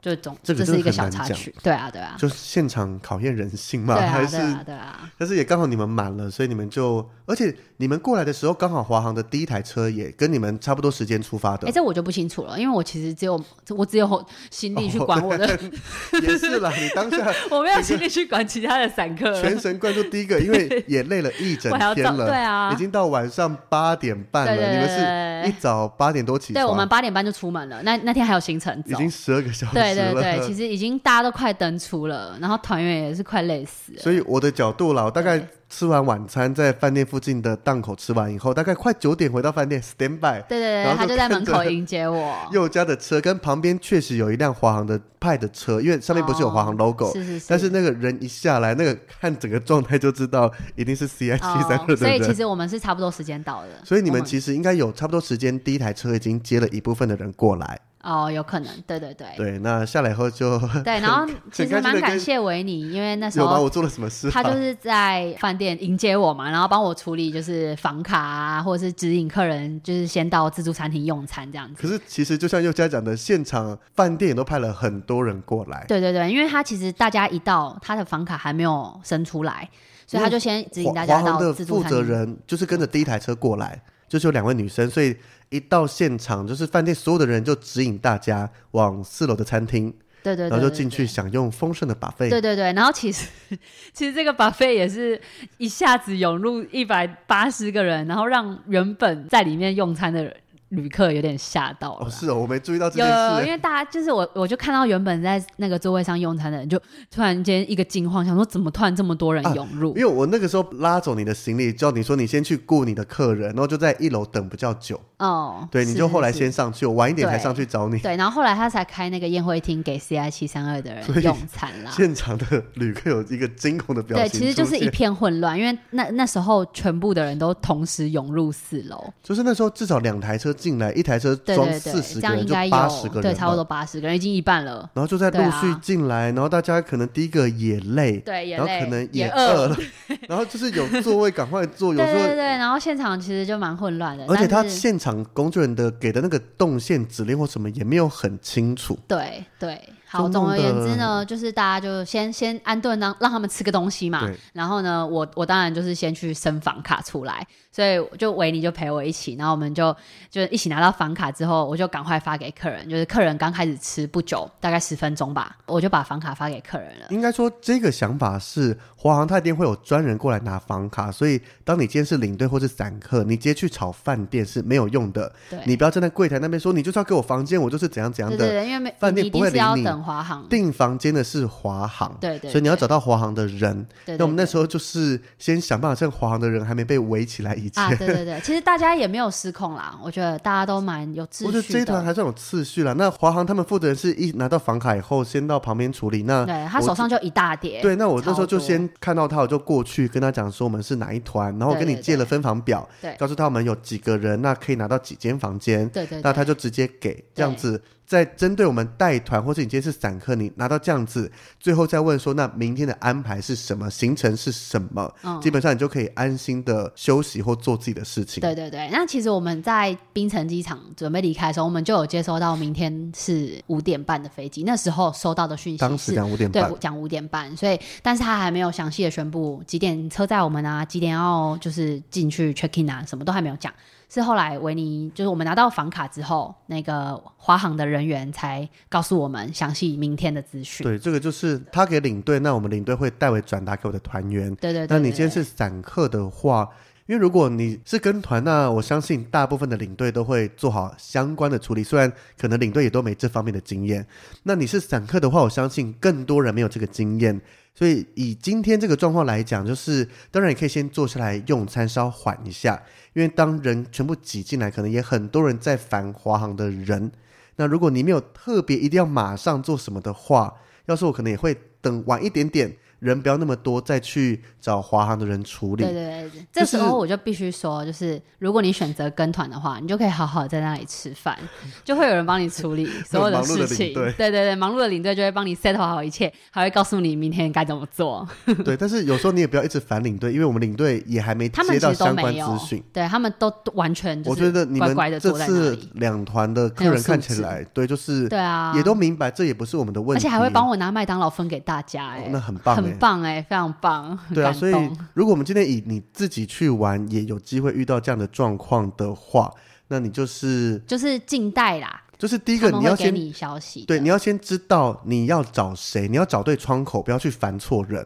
就总这个是一个小插曲，对啊对啊，就是现场考验人性嘛，对啊、还是对啊对啊，但是也刚好你们满了，所以你们就，而且你们过来的时候刚好华航的第一台车也跟你们差不多时间出发的，哎，这我就不清楚了，因为我其实只有我只有心力去管我的，哦、也是啦，你当下 我没有心力去管其他的散客，全神贯注第一个，因为也累了一整 天了，对啊，已经到晚上八点半了，对对对对，你们是一早八点多起床，对，我们八点半就出门了，那那天还有行程，已经十二个小时了，对对对，其实。已经大家都快登出了，然后团员也是快累死了。所以我的角度啦，我大概吃完晚餐，在饭店附近的档口吃完以后，大概快九点回到饭店，stand by。对对对，然后他就在门口迎接我。佑家的车跟旁边确实有一辆华航的派的车，因为上面不是有华航 logo，是是是。但是那个人一下来，那个看整个状态就知道 一定是 CI 七三二，所以其实我们是差不多时间到的。所以你们其实应该有差不多时间，第一台车已经接了一部分的人过来。哦，有可能，对对对。对，那下来以后就对，然后其实蛮感谢维尼，因为那时候有吗？我做了什么事？他就是在饭店迎接我嘛，然后帮我处理就是房卡啊，或者是指引客人就是先到自助餐厅用餐这样子。可是其实就像佑佳讲的，现场饭店也都派了很多人过来。对对对，因为他其实大家一到，他的房卡还没有生出来，所以他就先指引大家到自助餐厅。负责人就是跟着第一台车过来，就是有两位女生，所以。一到现场，就是饭店所有的人就指引大家往四楼的餐厅，对对，对，对，对，然后就进去享用丰盛的 buffet。对对对，然后其实 其实这个 buffet 也是一下子涌入一百八十个人，然后让原本在里面用餐的人。旅客有点吓到了。哦，是哦，我没注意到这件事。因为大家就是我，我就看到原本在那个座位上用餐的人，就突然间一个惊慌，想说怎么突然这么多人涌入？啊，因为我那个时候拉走你的行李，叫你说你先去顾你的客人，然后就在一楼等比较久。哦，对，你就后来先上去，我晚一点才上去找你。对，然后后来他才开那个宴会厅给 CI 七三二的人用餐啦。现场的旅客有一个惊恐的表情，对，其实就是一片混乱，因为那那时候全部的人都同时涌入四楼，就是那时候至少两台车进来，一台车。对对对，这样应该有，对，差不多八十个人，已经一半了。然后就在陆续进来，啊，然后大家可能第一个也累，对，也累，然后可能也饿了，然后就是有座位赶快坐，有时候对对对，然后现场其实就蛮混乱的，而且他现场工作人员的给的那个动线指令或什么也没有很清楚，对对。好，总而言之呢，就是大家就先先安顿，让让他们吃个东西嘛。然后呢，我我当然就是先去升房卡出来，所以就维尼就陪我一起，然后我们就就一起拿到房卡之后，我就赶快发给客人。就是客人刚开始吃不久，大概十分钟吧，我就把房卡发给客人了。应该说，这个想法是华航，他一定会有专人过来拿房卡，所以当你今天是领队或是散客，你直接去炒饭店是没有用的。对，你不要站在柜台那边说，你就是要给我房间，我就是怎样怎样的。对对对，因为饭店不会理你。华航订房间的是华航，对，对对，所以你要找到华航的人。对，对，对，那我们那时候就是先想办法趁华航的人还没被围起来以前。啊，对对对，其实大家也没有失控啦，我觉得大家都蛮有秩序的。我觉得这一团还算有次序啦。那华航他们负责人是一拿到房卡以后，先到旁边处理。那对他手上就一大叠。对，那我那时候就先看到他，我就过去跟他讲说我们是哪一团，然后跟你借了分房表，对，对，对，告诉他们有几个人，那可以拿到几间房间。对，对对，那他就直接给这样子。在针对我们带团，或者你今天是散客，你拿到这样子，最后再问说，那明天的安排是什么？行程是什么？嗯，基本上你就可以安心的休息或做自己的事情。对对对，那其实我们在槟城机场准备离开的时候，我们就有接收到明天是五点半的飞机。那时候收到的讯息是，当时讲五点半，对，讲五点半。所以，但是他还没有详细的宣布几点车载我们啊，几点要就是进去 check in 啊，什么都还没有讲。是后来维尼就是我们拿到房卡之后，那个华航的人员才告诉我们详细明天的资讯。对，这个就是他给领队，那我们领队会代为转达给我的团员。对对对，对。那你今天是散客的话，因为如果你是跟团，那我相信大部分的领队都会做好相关的处理。虽然可能领队也都没这方面的经验，那你是散客的话，我相信更多人没有这个经验。所以以今天这个状况来讲，就是当然也可以先坐下来用餐，稍缓一下。因为当人全部挤进来，可能也很多人在烦华航的人。那如果你没有特别一定要马上做什么的话，要是我可能也会等晚一点点。人不要那么多，再去找华航的人处理。对对对，就是、这时候我就必须说，就是如果你选择跟团的话，你就可以好好在那里吃饭，就会有人帮你处理 所有的事情。对对对，忙碌的领队就会帮你 set 好一切，还会告诉你明天该怎么做。对，但是有时候你也不要一直烦领队，因为我们领队也还没接到相关资讯。对，他们都完全我觉得你们这次两团的客人看起来，对，就是对啊，也都明白这也不是我们的问题，而且还会帮我拿麦当劳分给大家，哎、哦，那很棒。很棒哎、欸，非常棒。对啊，所以如果我们今天以你自己去玩，也有机会遇到这样的状况的话，那你就是就是静待啦。就是第一个你要先你消息，对，你要先知道你要找谁，你要找对窗口，不要去烦错人。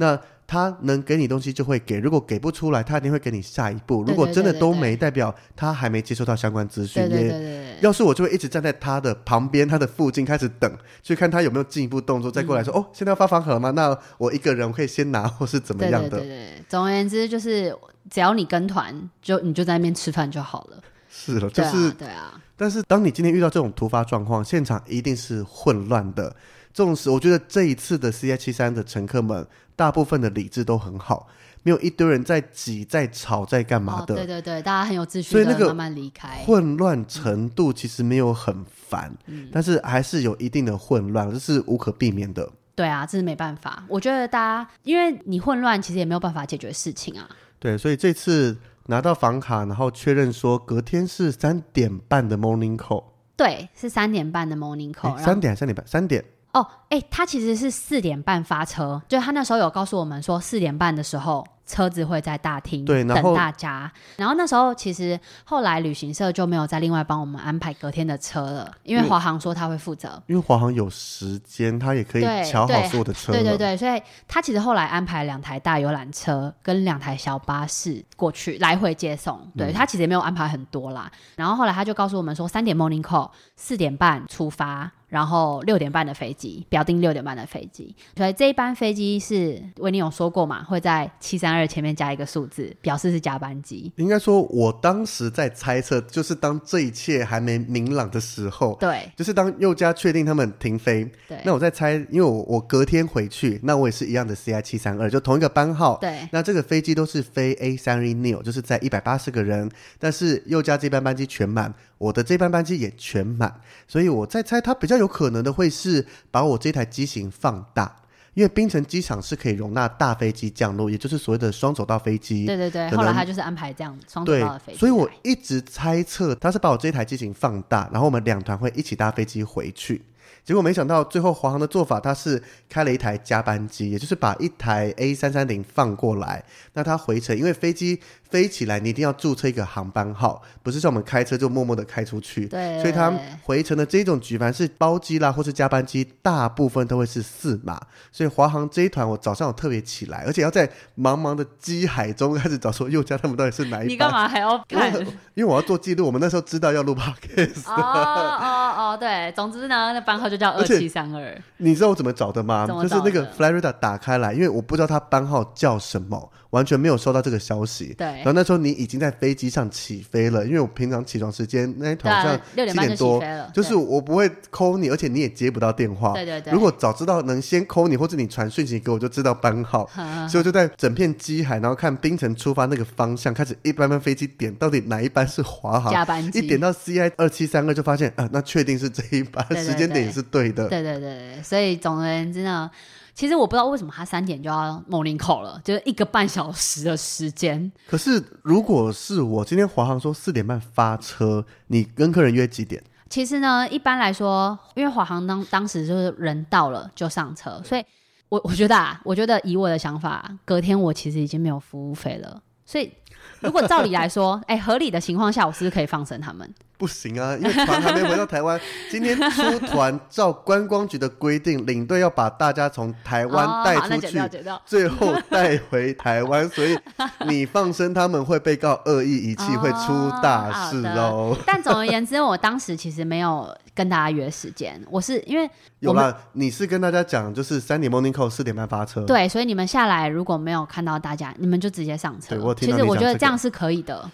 那他能给你东西就会给，如果给不出来，他一定会给你下一步。如果真的都没，代表他还没接收到相关资讯。也，要是我就会一直站在他的旁边，他的附近开始等，去看他有没有进一步动作，再过来说、嗯、哦，现在要发房卡了吗？那我一个人我可以先拿，或是怎么样的？对对对对，总而言之，就是只要你跟团，就你就在那边吃饭就好了。是了，就是对啊，对啊。但是当你今天遇到这种突发状况，现场一定是混乱的。这种我觉得这一次的 CI 七三的乘客们，大部分的理智都很好，没有一堆人在挤、在吵、在干嘛的。哦、对对对，大家很有秩序，所以那个慢慢离开。混乱程度其实没有很烦，嗯、但是还是有一定的混乱，这是无可避免的。对啊，这是没办法。我觉得大家，因为你混乱，其实也没有办法解决事情啊。对，所以这次拿到房卡，然后确认说隔天是三点半的 morning call。对，是三点半的 morning call。三点三点半？三点。哦，哎，他其实是四点半发车，就他那时候有告诉我们说，四点半的时候车子会在大厅等大家。然后那时候其实后来旅行社就没有再另外帮我们安排隔天的车了，因为华航说他会负责，因为华航有时间，他也可以乔好所有的车。对对对，所以他其实后来安排两台大游览车跟两台小巴士过去来回接送。对，他其实也没有安排很多啦。然后后来他就告诉我们说，三点 morning call，四点半出发。然后六点半的飞机，表定六点半的飞机，所以这一班飞机是维尼有说过嘛，会在七三二前面加一个数字，表示是加班机。应该说，我当时在猜测，就是当这一切还没明朗的时候，对，就是当佑嘉确定他们停飞，对，那我在猜，因为我我隔天回去，那我也是一样的 CI 七三二，就同一个班号，对，那这个飞机都是飞 A 三零 neo，就是在一百八十个人，但是佑嘉这班班机全满。我的这班班机也全满，所以我在猜，它比较有可能的会是把我这台机型放大，因为槟城机场是可以容纳大飞机降落，也就是所谓的双走道飞机。对对对，后来他就是安排这样双走道的飞机。所以我一直猜测他是把我这台机型放大，然后我们两团会一起搭飞机回去。结果没想到，最后华航的做法，他是开了一台加班机，也就是把一台 A 三三零放过来。那他回程，因为飞机飞起来，你一定要注册一个航班号，不是像我们开车就默默的开出去。对。所以他回程的这种局凡是包机啦，或是加班机，大部分都会是四码。所以华航这一团，我早上有特别起来，而且要在茫茫的机海中开始找说佑嘉他们到底是哪一班。你干嘛还要看？因为我要做记录。我们那时候知道要录 podcast。哦哦哦，对。总之呢，那班号就。叫二七三二，你知道我怎么找的吗？就是那个 Florida 打开来，因为我不知道它班号叫什么。完全没有收到这个消息。对。然后那时候你已经在飞机上起飞了，因为我平常起床时间那一团好像七点多，就是我不会 call 你，而且你也接不到电话。对对对。如果早知道能先 call 你，或者你传讯息给我，就知道班号。所以我就在整片机海，然后看冰城出发那个方向，开始一班班飞机点，到底哪一班是华航？加班机。一点到 CI 二七三二，就发现啊，那确定是这一班，对对对，时间点也是对的。对对对。所以总而言之呢。其实我不知道为什么他三点就要 morning call 了，就是一个半小时的时间。可是如果是我今天华航说四点半发车，你跟客人约几点？其实呢，一般来说，因为华航当当时就是人到了就上车，所以我我觉得啊，我觉得以我的想法，隔天我其实已经没有服务费了。所以如果照理来说，哎，合理的情况下，我是不是可以放生他们？不行啊，因为团还没回到台湾。今天出团，照观光局的规定，领队要把大家从台湾带出去，哦、最后带回台湾。所以你放生他们会被告恶意遗弃，哦、会出大事哦。但总而言之，我当时其实没有跟大家约时间，我是因为 有了，你是跟大家讲，就是三点 morning call，四点半发车。对，所以你们下来如果没有看到大家，你们就直接上车。对，我听其实我觉得这样是可以的。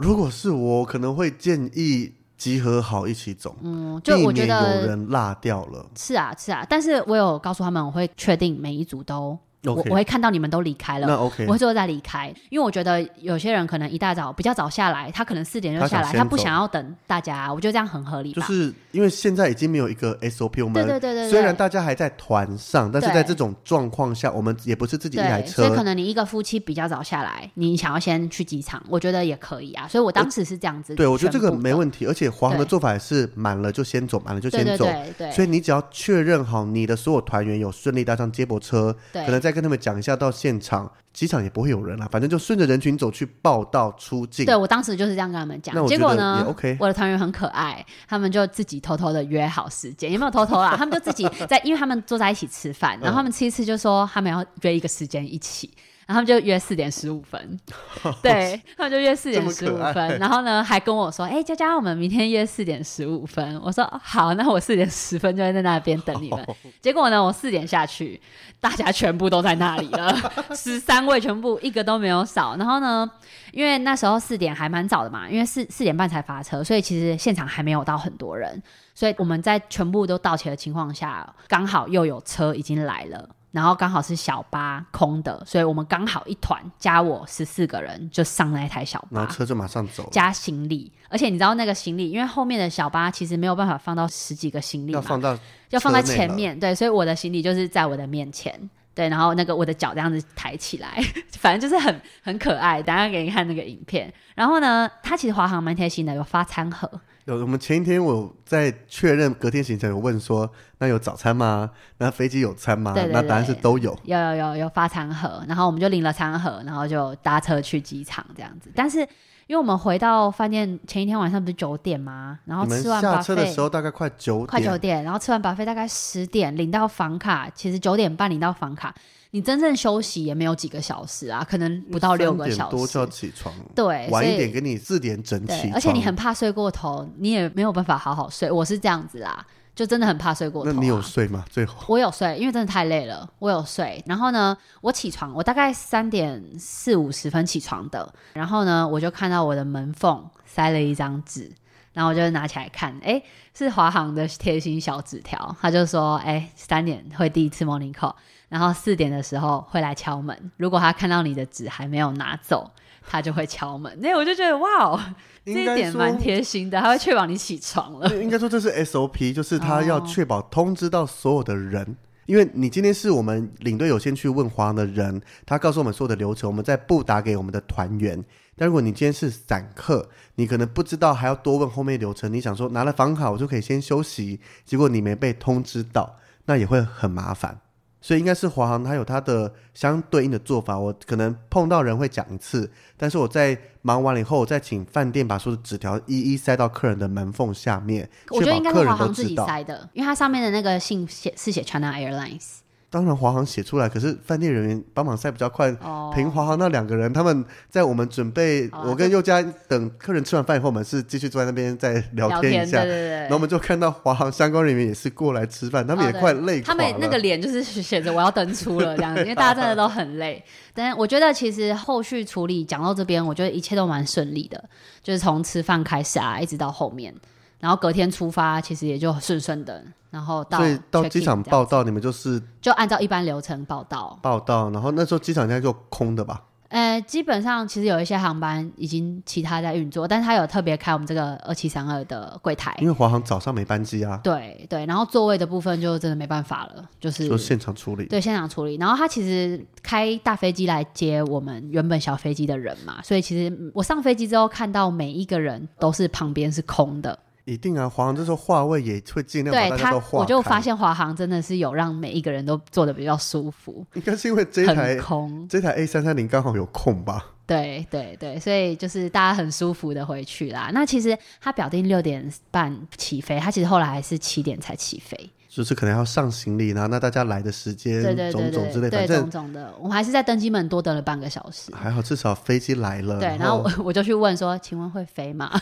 如果是我，可能会建议集合好一起走，嗯，就我觉得有人落掉了。是啊，是啊，但是我有告诉他们，我会确定每一组都。我我会看到你们都离开了，那 OK，我会最后再离开，因为我觉得有些人可能一大早比较早下来，他可能四点就下来，他，他不想要等大家，我觉得这样很合理。就是因为现在已经没有一个 SOP，我们对对对对，虽然大家还在团上，但是在这种状况下，我们也不是自己一台车，所以可能你一个夫妻比较早下来，你想要先去机场，我觉得也可以啊。所以我当时是这样子，对，我觉得这个没问题，而且华航的做法也是满了就先走，满了就先走，对，对，对，对，所以你只要确认好你的所有团员有顺利搭上接驳车，对，可能再跟他们讲一下到。现场机场也不会有人了，反正就顺着人群走去报道出境。对，我当时就是这样跟他们讲，结果呢，OK，我的团员很可爱，他们就自己偷偷的约好时间，也没有偷偷啦？他们就自己在，因为他们坐在一起吃饭，然后他们吃一次就说他们要约一个时间一起。然后他们就约四点十五分，对，他们就约四点十五分，然后呢还跟我说，哎、欸，佳佳，我们明天约四点十五分。我说好，那我四点十分就会在那边等你们。结果呢，我四点下去，大家全部都在那里了，十三位全部一个都没有少。然后呢，因为那时候四点还蛮早的嘛，因为四四点半才发车，所以其实现场还没有到很多人。所以我们在全部都到齐的情况下，刚好又有车已经来了，然后刚好是小巴空的，所以我们刚好一团加我十四个人就上那台小巴，然后车就马上走，加行李。而且你知道那个行李，因为后面的小巴其实没有办法放到十几个行李嘛，要放到要放在前面，对，所以我的行李就是在我的面前，对，然后那个我的脚这样子抬起来，反正就是很很可爱。等下给你看那个影片。然后呢，他其实华航蛮贴心的，有发餐盒。有，我们前一天我在确认隔天行程，有问说，那有早餐吗？那飞机有餐吗？对对对，那答案是都有，有有有有发餐盒，然后我们就领了餐盒，然后就搭车去机场这样子。但是因为我们回到饭店前一天晚上不是九点吗？然后吃完下车的时候大概快九点，快九点，然后吃完 buffet 大概十点领到房卡，其实九点半领到房卡。你真正休息也没有几个小时啊，可能不到六个小时。三点多就要起床，对，晚一点给你四点整起床。而且你很怕睡过头，你也没有办法好好睡。我是这样子啦，就真的很怕睡过头啊。那你有睡吗？最后我有睡，因为真的太累了，我有睡。然后呢，我起床，我大概三点四五十分起床的。然后呢，我就看到我的门缝塞了一张纸，然后我就拿起来看，哎，是华航的贴心小纸条，他就说，哎，三点会第一次 morning call。然后四点的时候会来敲门，如果他看到你的纸还没有拿走，他就会敲门。那我就觉得哇哦，这一点蛮贴心的，他会确保你起床了。应该说这是 SOP，就是他要确保通知到所有的人，哦、因为你今天是我们领队有先去问华航的人，他告诉我们所有的流程，我们再布达给我们的团员。但如果你今天是散客，你可能不知道还要多问后面流程，你想说拿了房卡我就可以先休息，结果你没被通知到，那也会很麻烦。所以应该是华航，它有它的相对应的做法。我可能碰到人会讲一次，但是我在忙完了以后，我再请饭店把所有的纸条一一塞到客人的门缝下面。我觉得应该是华航自己塞的，因为它上面的那个信写是写 China Airlines。当然，华航写出来，可是饭店人员帮忙塞比较快。哦，凭华航那两个人，他们在我们准备，哦、我跟宥嘉等客人吃完饭以后，我们是继续坐在那边再聊天一下。对对对。然后我们就看到华航相关人员也是过来吃饭，他们也快累。他们那个脸就是写着我要登出了这样子，因为大家真的都很累。但我觉得其实后续处理讲到这边，我觉得一切都蛮顺利的，就是从吃饭开始啊，一直到后面。然后隔天出发，其实也就顺顺的。然后到，所以到机场报到，你们就是就按照一般流程报到。报到，然后那时候机场应该就空的吧？呃，基本上其实有一些航班已经其他在运作，但是他有特别开我们这个二七三二的柜台。因为华航早上没班机啊。对对，然后座位的部分就真的没办法了，就是就现场处理。对，现场处理。然后他其实开大飞机来接我们原本小飞机的人嘛，所以其实我上飞机之后看到每一个人都是旁边是空的。一定啊，华航这时候话位也会尽量把大家都划开。我就发现华航真的是有让每一个人都坐的比较舒服。应该是因为这台空，这台 A 三三零刚好有空吧？对对对，所以就是大家很舒服的回去啦。那其实他表定六点半起飞，他其实后来还是七点才起飞。就是可能要上行李，然后那大家来的时间，对对对对，种种之类的，对种种的，我们还是在登机门多等了半个小时。还好，至少飞机来了。对，然后我 我就去问说：“请问会飞吗？”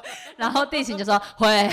然后地勤就说：“会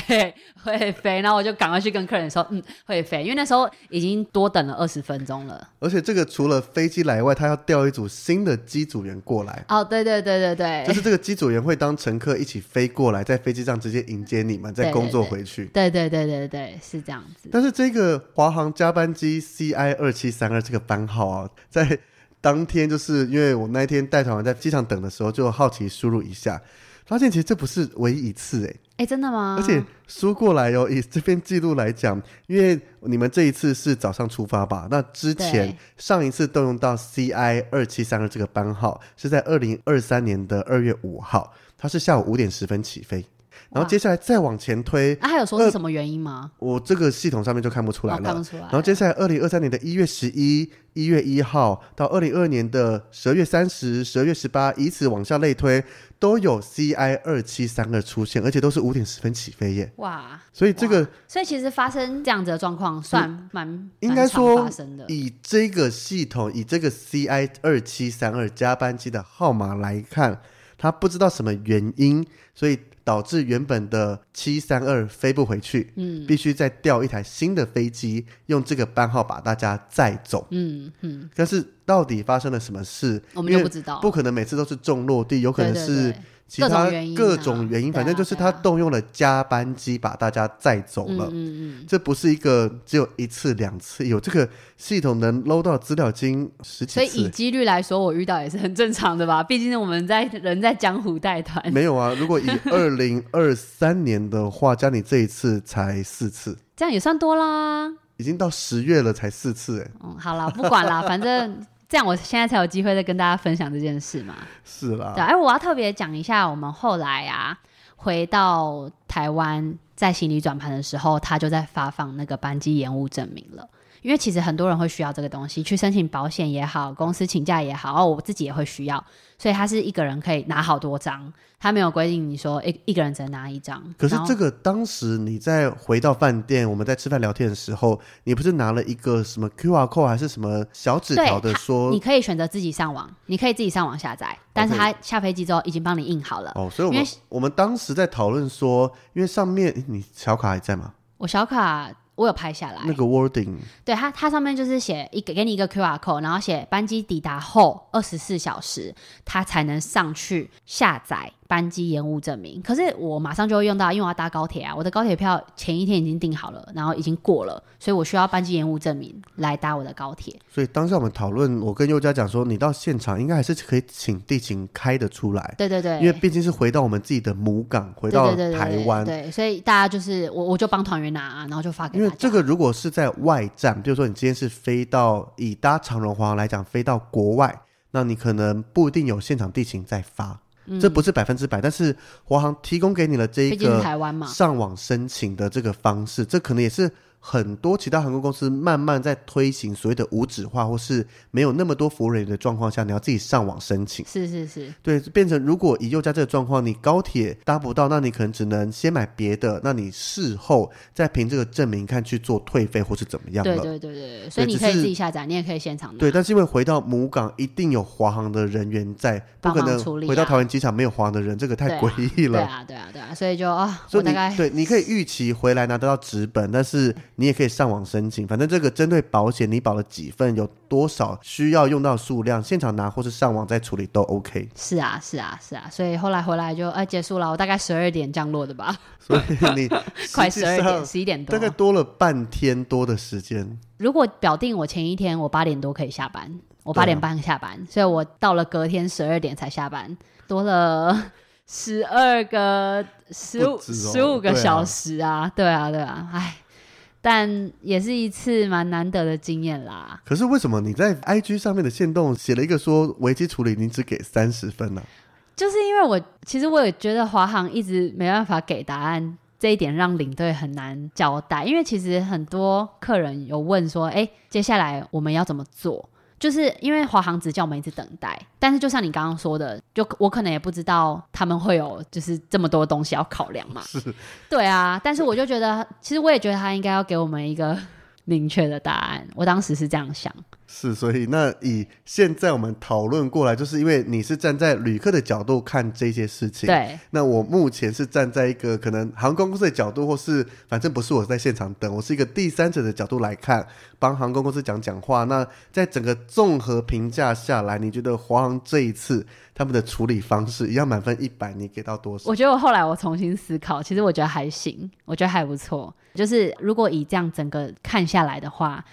会飞。”然后我就赶快去跟客人说：“嗯，会飞。”因为那时候已经多等了二十分钟了。而且这个除了飞机来外，他要调一组新的机组员过来。哦，对对对对对，就是这个机组员会当乘客一起飞过来，在飞机上直接迎接你们，再工作回去。对对对对对对，是这样子。但是这个。华航加班机 CI 二七三二这个班号啊，在当天就是因为我那一天带团在机场等的时候，就好奇输入一下，发现其实这不是唯一一次哎、欸、哎、欸、真的吗？而且输过来哦，以这边记录来讲，因为你们这一次是早上出发吧？那之前上一次动用到 CI 二七三二这个班号是在二零二三年的二月五号，它是下午五点十分起飞。然后接下来再往前推，啊，还有说是什么原因吗？我这个系统上面就看不出来了，哦、看不出来。然后接下来二零二三年的一月十一、一月一号到二零二二年的十二月三十、十二月十八，以此往下类推，都有 CI 二七三二出现，而且都是五点十分起飞耶！哇，所以这个，所以其实发生这样子的状况算蛮、嗯、应该说发生的。以这个系统，以这个 CI 二七三二加班机的号码来看，他不知道什么原因，所以。导致原本的七三二飞不回去，嗯，必须再调一台新的飞机，用这个班号把大家载走，嗯嗯。但是到底发生了什么事，我们又不知道，不可能每次都是重落地，有可能是。对对对其他各种原因，反正就是他动用了加班机把大家载走了。嗯嗯，这不是一个只有一次两次，有这个系统能搂到资料金十几次。所以以几率来说，我遇到也是很正常的吧？毕竟我们在人在江湖带团。没有啊，如果以二零二三年的话，加你这一次才四次，这样也算多啦。已经到十月了才四次哎。嗯，好了，不管了，反正。这样我现在才有机会再跟大家分享这件事嘛。是啦。对，而我要特别讲一下，我们后来啊回到台湾，在行李转盘的时候，他就在发放那个班机延误证明了。因为其实很多人会需要这个东西，去申请保险也好，公司请假也好，哦，我自己也会需要，所以他是一个人可以拿好多张，他没有规定你说一一个人只能拿一张。可是这个当时你在回到饭店，我们在吃饭聊天的时候，你不是拿了一个什么 QR code 还是什么小纸条的说，你可以选择自己上网，你可以自己上网下载，但是他下飞机之后已经帮你印好了。哦，所以我们我们当时在讨论说，因为上面你小卡还在吗？我小卡。我有拍下来那个 wording，对它，它上面就是写一个给你一个 QR code，然后写班机抵达后二十四小时，它才能上去下载。班机延误证明，可是我马上就会用到，因为我要搭高铁啊，我的高铁票前一天已经订好了，然后已经过了，所以我需要班机延误证明来搭我的高铁。所以当下我们讨论，我跟宥嘉讲说，你到现场应该还是可以请地勤开的出来。对对对，因为毕竟是回到我们自己的母港，回到台湾。对，所以大家就是我，我就帮团员拿，然后就发给。因为这个如果是在外站，比如说你今天是飞到以搭长荣华航来讲，飞到国外，那你可能不一定有现场地勤在发。这不是百分之百，但是华航提供给你了这一个上网申请的这个方式，这可能也是。很多其他航空公司慢慢在推行所谓的无纸化，或是没有那么多服务人员的状况下，你要自己上网申请。是是是，对，变成如果以右家这个状况，你高铁搭不到，那你可能只能先买别的，那你事后再凭这个证明看去做退费或是怎么样了。对对对对，所以你可以自己下载，你也可以现场拿。对，但是因为回到母港一定有华航的人员在，不可能回到桃园机场没有华航的人，这个太诡异了。对啊对啊对啊，所以就啊，所以你对，你可以预期回来拿得到纸本，但是。你也可以上网申请，反正这个针对保险，你保了几份，有多少需要用到数量，现场拿或是上网再处理都 OK。是啊，是啊，是啊，所以后来回来就哎结束了，我大概十二点降落的吧。所以你 快十二点，十一点多，大概多了半天多的时间。如果表定我前一天我八点多可以下班，我八点半下班，啊、所以我到了隔天十二点才下班，多了十二个十五十五个小时啊！对啊，对啊，哎。但也是一次蛮难得的经验啦。可是为什么你在 IG 上面的线动写了一个说危机处理，你只给三十分呢？就是因为我其实我也觉得华航一直没办法给答案，这一点让领队很难交代。因为其实很多客人有问说，哎，接下来我们要怎么做？就是因为华航只叫我们一直等待，但是就像你刚刚说的，就我可能也不知道他们会有就是这么多东西要考量嘛。是，对啊，但是我就觉得，其实我也觉得他应该要给我们一个明确的答案。我当时是这样想。是，所以那以现在我们讨论过来，就是因为你是站在旅客的角度看这些事情。对。那我目前是站在一个可能航空公司的角度，或是反正不是我在现场等，我是一个第三者的角度来看，帮航空公司讲讲话。那在整个综合评价下来，你觉得华航这一次他们的处理方式，一样满分一百，你给到多少？我觉得我后来我重新思考，其实我觉得还行，我觉得还不错。就是如果以这样整个看下来的话。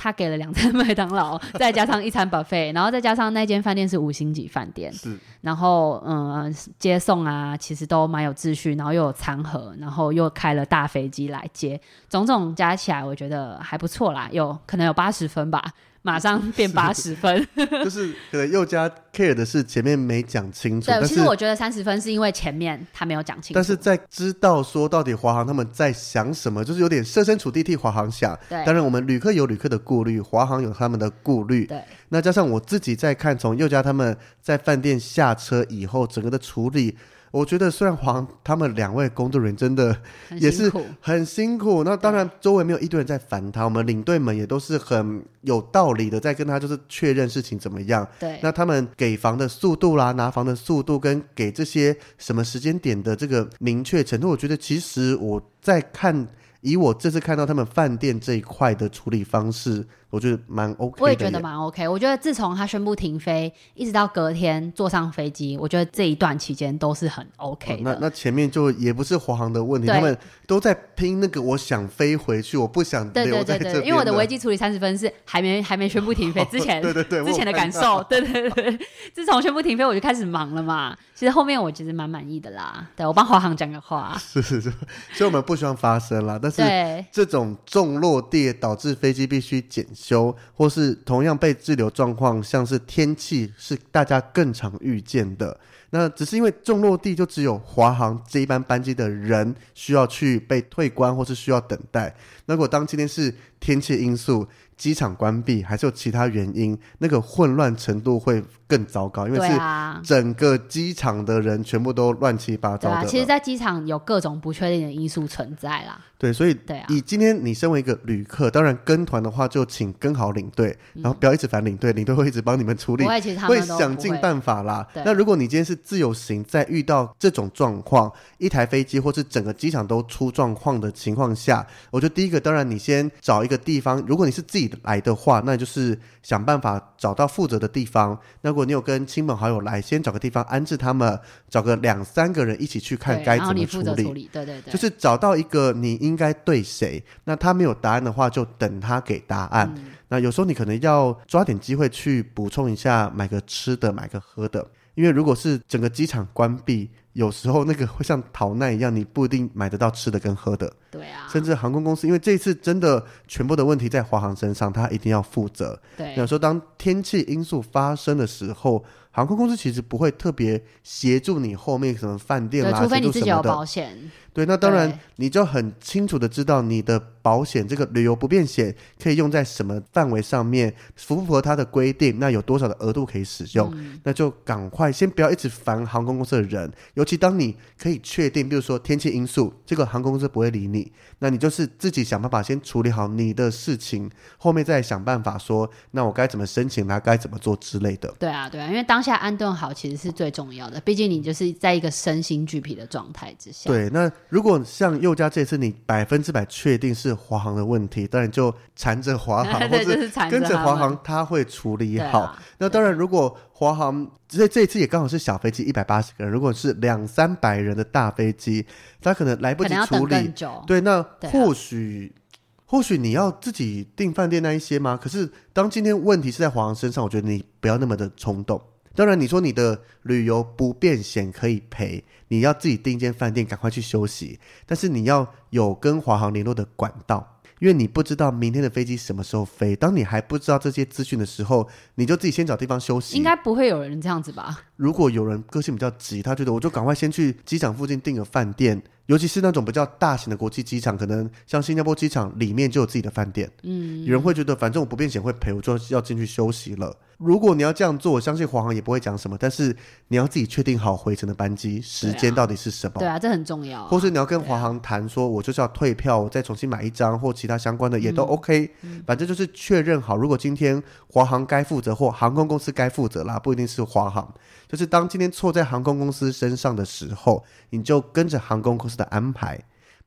他给了两餐麦当劳，再加上一餐 buffet，然后再加上那间饭店是五星级饭店，是，然后嗯接送啊，其实都蛮有秩序，然后又有餐盒，然后又开了大飞机来接，种种加起来我觉得还不错啦，有可能有八十分吧，马上 变八十分，就是可能佑嘉 care 的是前面没讲清楚。对，其实我觉得三十分是因为前面他没有讲清楚。但是在知道说到底华航他们在想什么，就是有点设身处地替华航想。对，当然我们旅客有旅客的顾虑，华航有他们的顾虑。对，那加上我自己在看，从佑嘉他们在饭店下车以后整个的处理。我觉得虽然黄他们两位工作人员真的也是很辛苦，那当然周围没有一堆人在烦他，我们领队们也都是很有道理的在跟他就是确认事情怎么样。对，那他们给房的速度啦，拿房的速度跟给这些什么时间点的这个明确程度，我觉得其实我在看，以我这次看到他们饭店这一块的处理方式。我觉得蛮 OK，我也觉得蛮 OK。我觉得自从他宣布停飞，一直到隔天坐上飞机，我觉得这一段期间都是很 OK 的。哦、那那前面就也不是华航的问题，他们都在拼那个，我想飞回去，我不想留在这边。对对对对，因为我的危机处理三十分是还没还没宣布停飞之前，对对对，之前的感受，对对对。自从宣布停飞，我就开始忙了嘛。其实后面我其实蛮满意的啦。对，我帮华航讲个话，是是是，所以我们不希望发生啦。但是这种重落地导致飞机必须减。修，或是同样被滞留状况，像是天气是大家更常遇见的。那只是因为重落地就只有华航这一班班机的人需要去被退关，或是需要等待。那如果当今天是天气因素，机场关闭，还是有其他原因，那个混乱程度会更糟糕，因为是整个机场的人全部都乱七八糟的。啊，其实，在机场有各种不确定的因素存在啦。对，所以对啊，以今天你身为一个旅客，当然跟团的话，就请跟好领队，然后不要一直烦领队，领队会一直帮你们处理，会想尽办法啦。那如果你今天是自由行，在遇到这种状况，一台飞机或是整个机场都出状况的情况下，我觉得第一个，当然你先找一个地方，如果你是自己来的话，那就是想办法找到负责的地方。那如果你有跟亲朋好友来，先找个地方安置他们，找个两三个人一起去看该怎么处理。处理对对对，就是找到一个你应该对谁。那他没有答案的话，就等他给答案。嗯、那有时候你可能要抓点机会去补充一下，买个吃的，买个喝的。因为如果是整个机场关闭，有时候那个会像逃难一样，你不一定买得到吃的跟喝的。对啊。甚至航空公司，因为这次真的全部的问题在华航身上，他一定要负责。对。有时候当天气因素发生的时候，航空公司其实不会特别协助你后面什么饭店啦，除非你自己有保险。对，那当然你就很清楚的知道你的保险这个旅游不便险可以用在什么范围上面，符不符合它的规定，那有多少的额度可以使用，嗯、那就赶快先不要一直烦航空公司的人，尤其当你可以确定，比如说天气因素，这个航空公司不会理你，那你就是自己想办法先处理好你的事情，后面再想办法说，那我该怎么申请，那该怎么做之类的。对啊，对啊，因为当下安顿好其实是最重要的，毕竟你就是在一个身心俱疲的状态之下。对，那。如果像佑嘉这次你百分之百确定是华航的问题，当然就缠着华航，或者跟着华航，他会处理好。啊、那当然，如果华航这这一次也刚好是小飞机一百八十个人，如果是两三百人的大飞机，他可能来不及处理。对，那或许、啊、或许你要自己订饭店那一些吗？可是当今天问题是在华航身上，我觉得你不要那么的冲动。当然，你说你的旅游不便险可以赔，你要自己订一间饭店，赶快去休息。但是你要有跟华航联络的管道，因为你不知道明天的飞机什么时候飞。当你还不知道这些资讯的时候，你就自己先找地方休息。应该不会有人这样子吧？如果有人个性比较急，他觉得我就赶快先去机场附近订个饭店。尤其是那种比较大型的国际机场，可能像新加坡机场里面就有自己的饭店。嗯，有人会觉得反正我不便险会赔，我就要进去休息了。如果你要这样做，我相信华航也不会讲什么。但是你要自己确定好回程的班机时间到底是什么。对啊，这很重要啊。或是你要跟华航谈说，我就是要退票，我再重新买一张或其他相关的也都 OK。嗯，反正就是确认好，如果今天华航该负责或航空公司该负责啦，不一定是华航。就是当今天错在航空公司身上的时候，你就跟着航空公司的安排。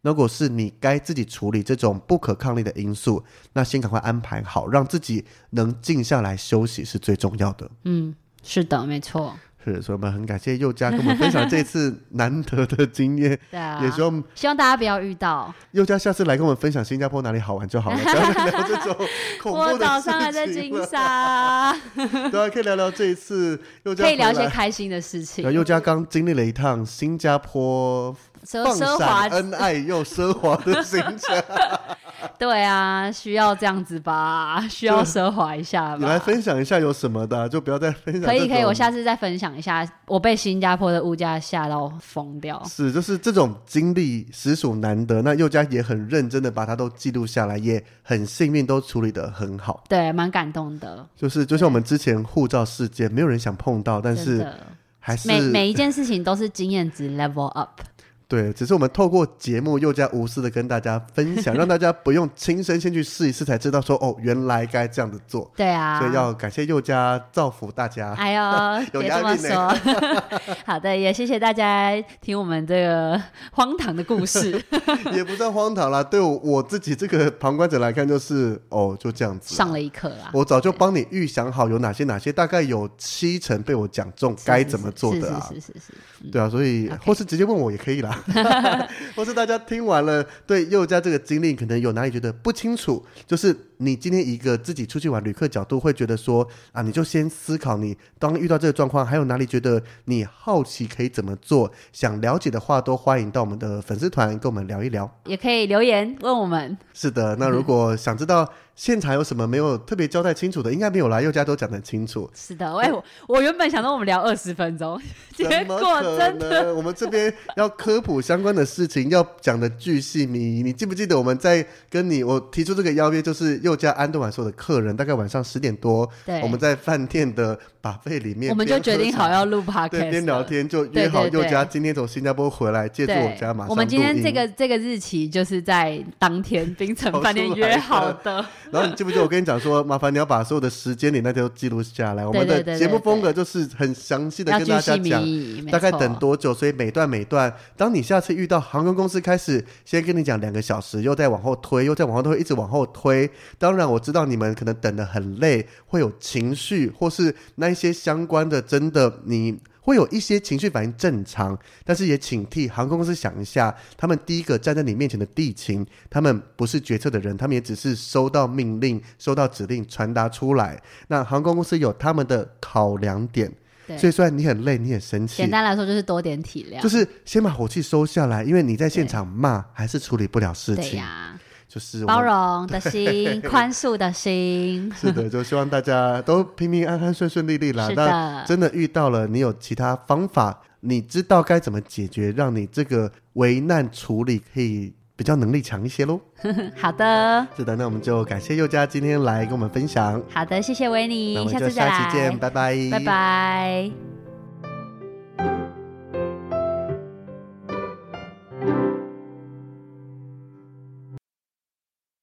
如果是你该自己处理这种不可抗力的因素，那先赶快安排好，让自己能静下来休息是最重要的。嗯，是的，没错。是，所以我们很感谢佑佳跟我们分享这次难得的经验。对啊，也希望希望大家不要遇到。佑佳下次来跟我们分享新加坡哪里好玩就好了，不要再聊这种恐怖的事情。我早上还在金沙。对啊，可以聊聊这一次佑嘉。可以聊一些开心的事情。佑佳刚经历了一趟新加坡放闪恩爱又奢华的行程。对啊，需要这样子吧，需要奢华一下吧。你来分享一下有什么的、啊，就不要再分享。可以可以，我下次再分享一下，我被新加坡的物价吓到疯掉。是，就是这种经历实属难得。那宥嘉也很认真的把它都记录下来，也很幸运都处理的很好。对，蛮感动的。就是就像我们之前护照事件，没有人想碰到，但是还是每每一件事情都是经验值 level up。对，只是我们透过节目又加无私的跟大家分享，让大家不用亲身先去试一试才知道说哦，原来该这样子做。对啊，所以要感谢佑家造福大家。哎呦，别这么说。好的，也谢谢大家听我们这个荒唐的故事。也不算荒唐啦，对我，我自己这个旁观者来看，就是哦，就这样子上了一课啦。我早就帮你预想好有哪些哪些，大概有七成被我讲中，该怎么做的啊？是是是，是，是，是。对啊，所以.或是直接问我也可以啦。或是大家听完了，对宥家这个经历，可能有哪里觉得不清楚？就是你今天一个自己出去玩旅客角度，会觉得说啊，你就先思考，你当遇到这个状况，还有哪里觉得你好奇可以怎么做？想了解的话，都欢迎到我们的粉丝团跟我们聊一聊，也可以留言问我们。是的，那如果想知道。现场有什么没有特别交代清楚的？应该没有啦，佑家都讲得很清楚。是的，哎，我我原本想说我们聊二十分钟，结果真的，我们这边要科普相关的事情，要讲的巨细靡遗。你记不记得我们在跟你我提出这个邀约，就是佑家安顿完所有的客人，大概晚上十点多，对，我们在饭店的 buffet 里面，我们就决定好要录 podcast，对，边聊天就约好宥嘉今天从新加坡回来，借住我家马上。我们今天这个这个日期就是在当天槟城饭店约好的。然后你记不记得我跟你讲说，麻烦你要把所有的时间点那天都记录下来。我们的节目风格就是很详细的跟大家讲，大概等多久，所以每段每段，当你下次遇到航空公司开始先跟你讲两个小时，又再往后推，又再往后推，一直往后推。当然我知道你们可能等的很累，会有情绪，或是那一些相关的，真的你。会有一些情绪反应正常，但是也请替航空公司想一下，他们第一个站在你面前的地勤，他们不是决策的人，他们也只是收到命令、收到指令传达出来。那航空公司有他们的考量点，所以虽然你很累，你很生气，简单来说就是多点体谅，就是先把火气收下来，因为你在现场骂还是处理不了事情。就是包容的心，对 宽恕的心。是的，就希望大家都平平安安、顺顺利利啦。那真的遇到了，你有其他方法，你知道该怎么解决，让你这个危难处理可以比较能力强一些喽。好的。是的，那我们就感谢宥嘉今天来跟我们分享。好的，谢谢维尼，那我们就下次见。拜拜，拜拜。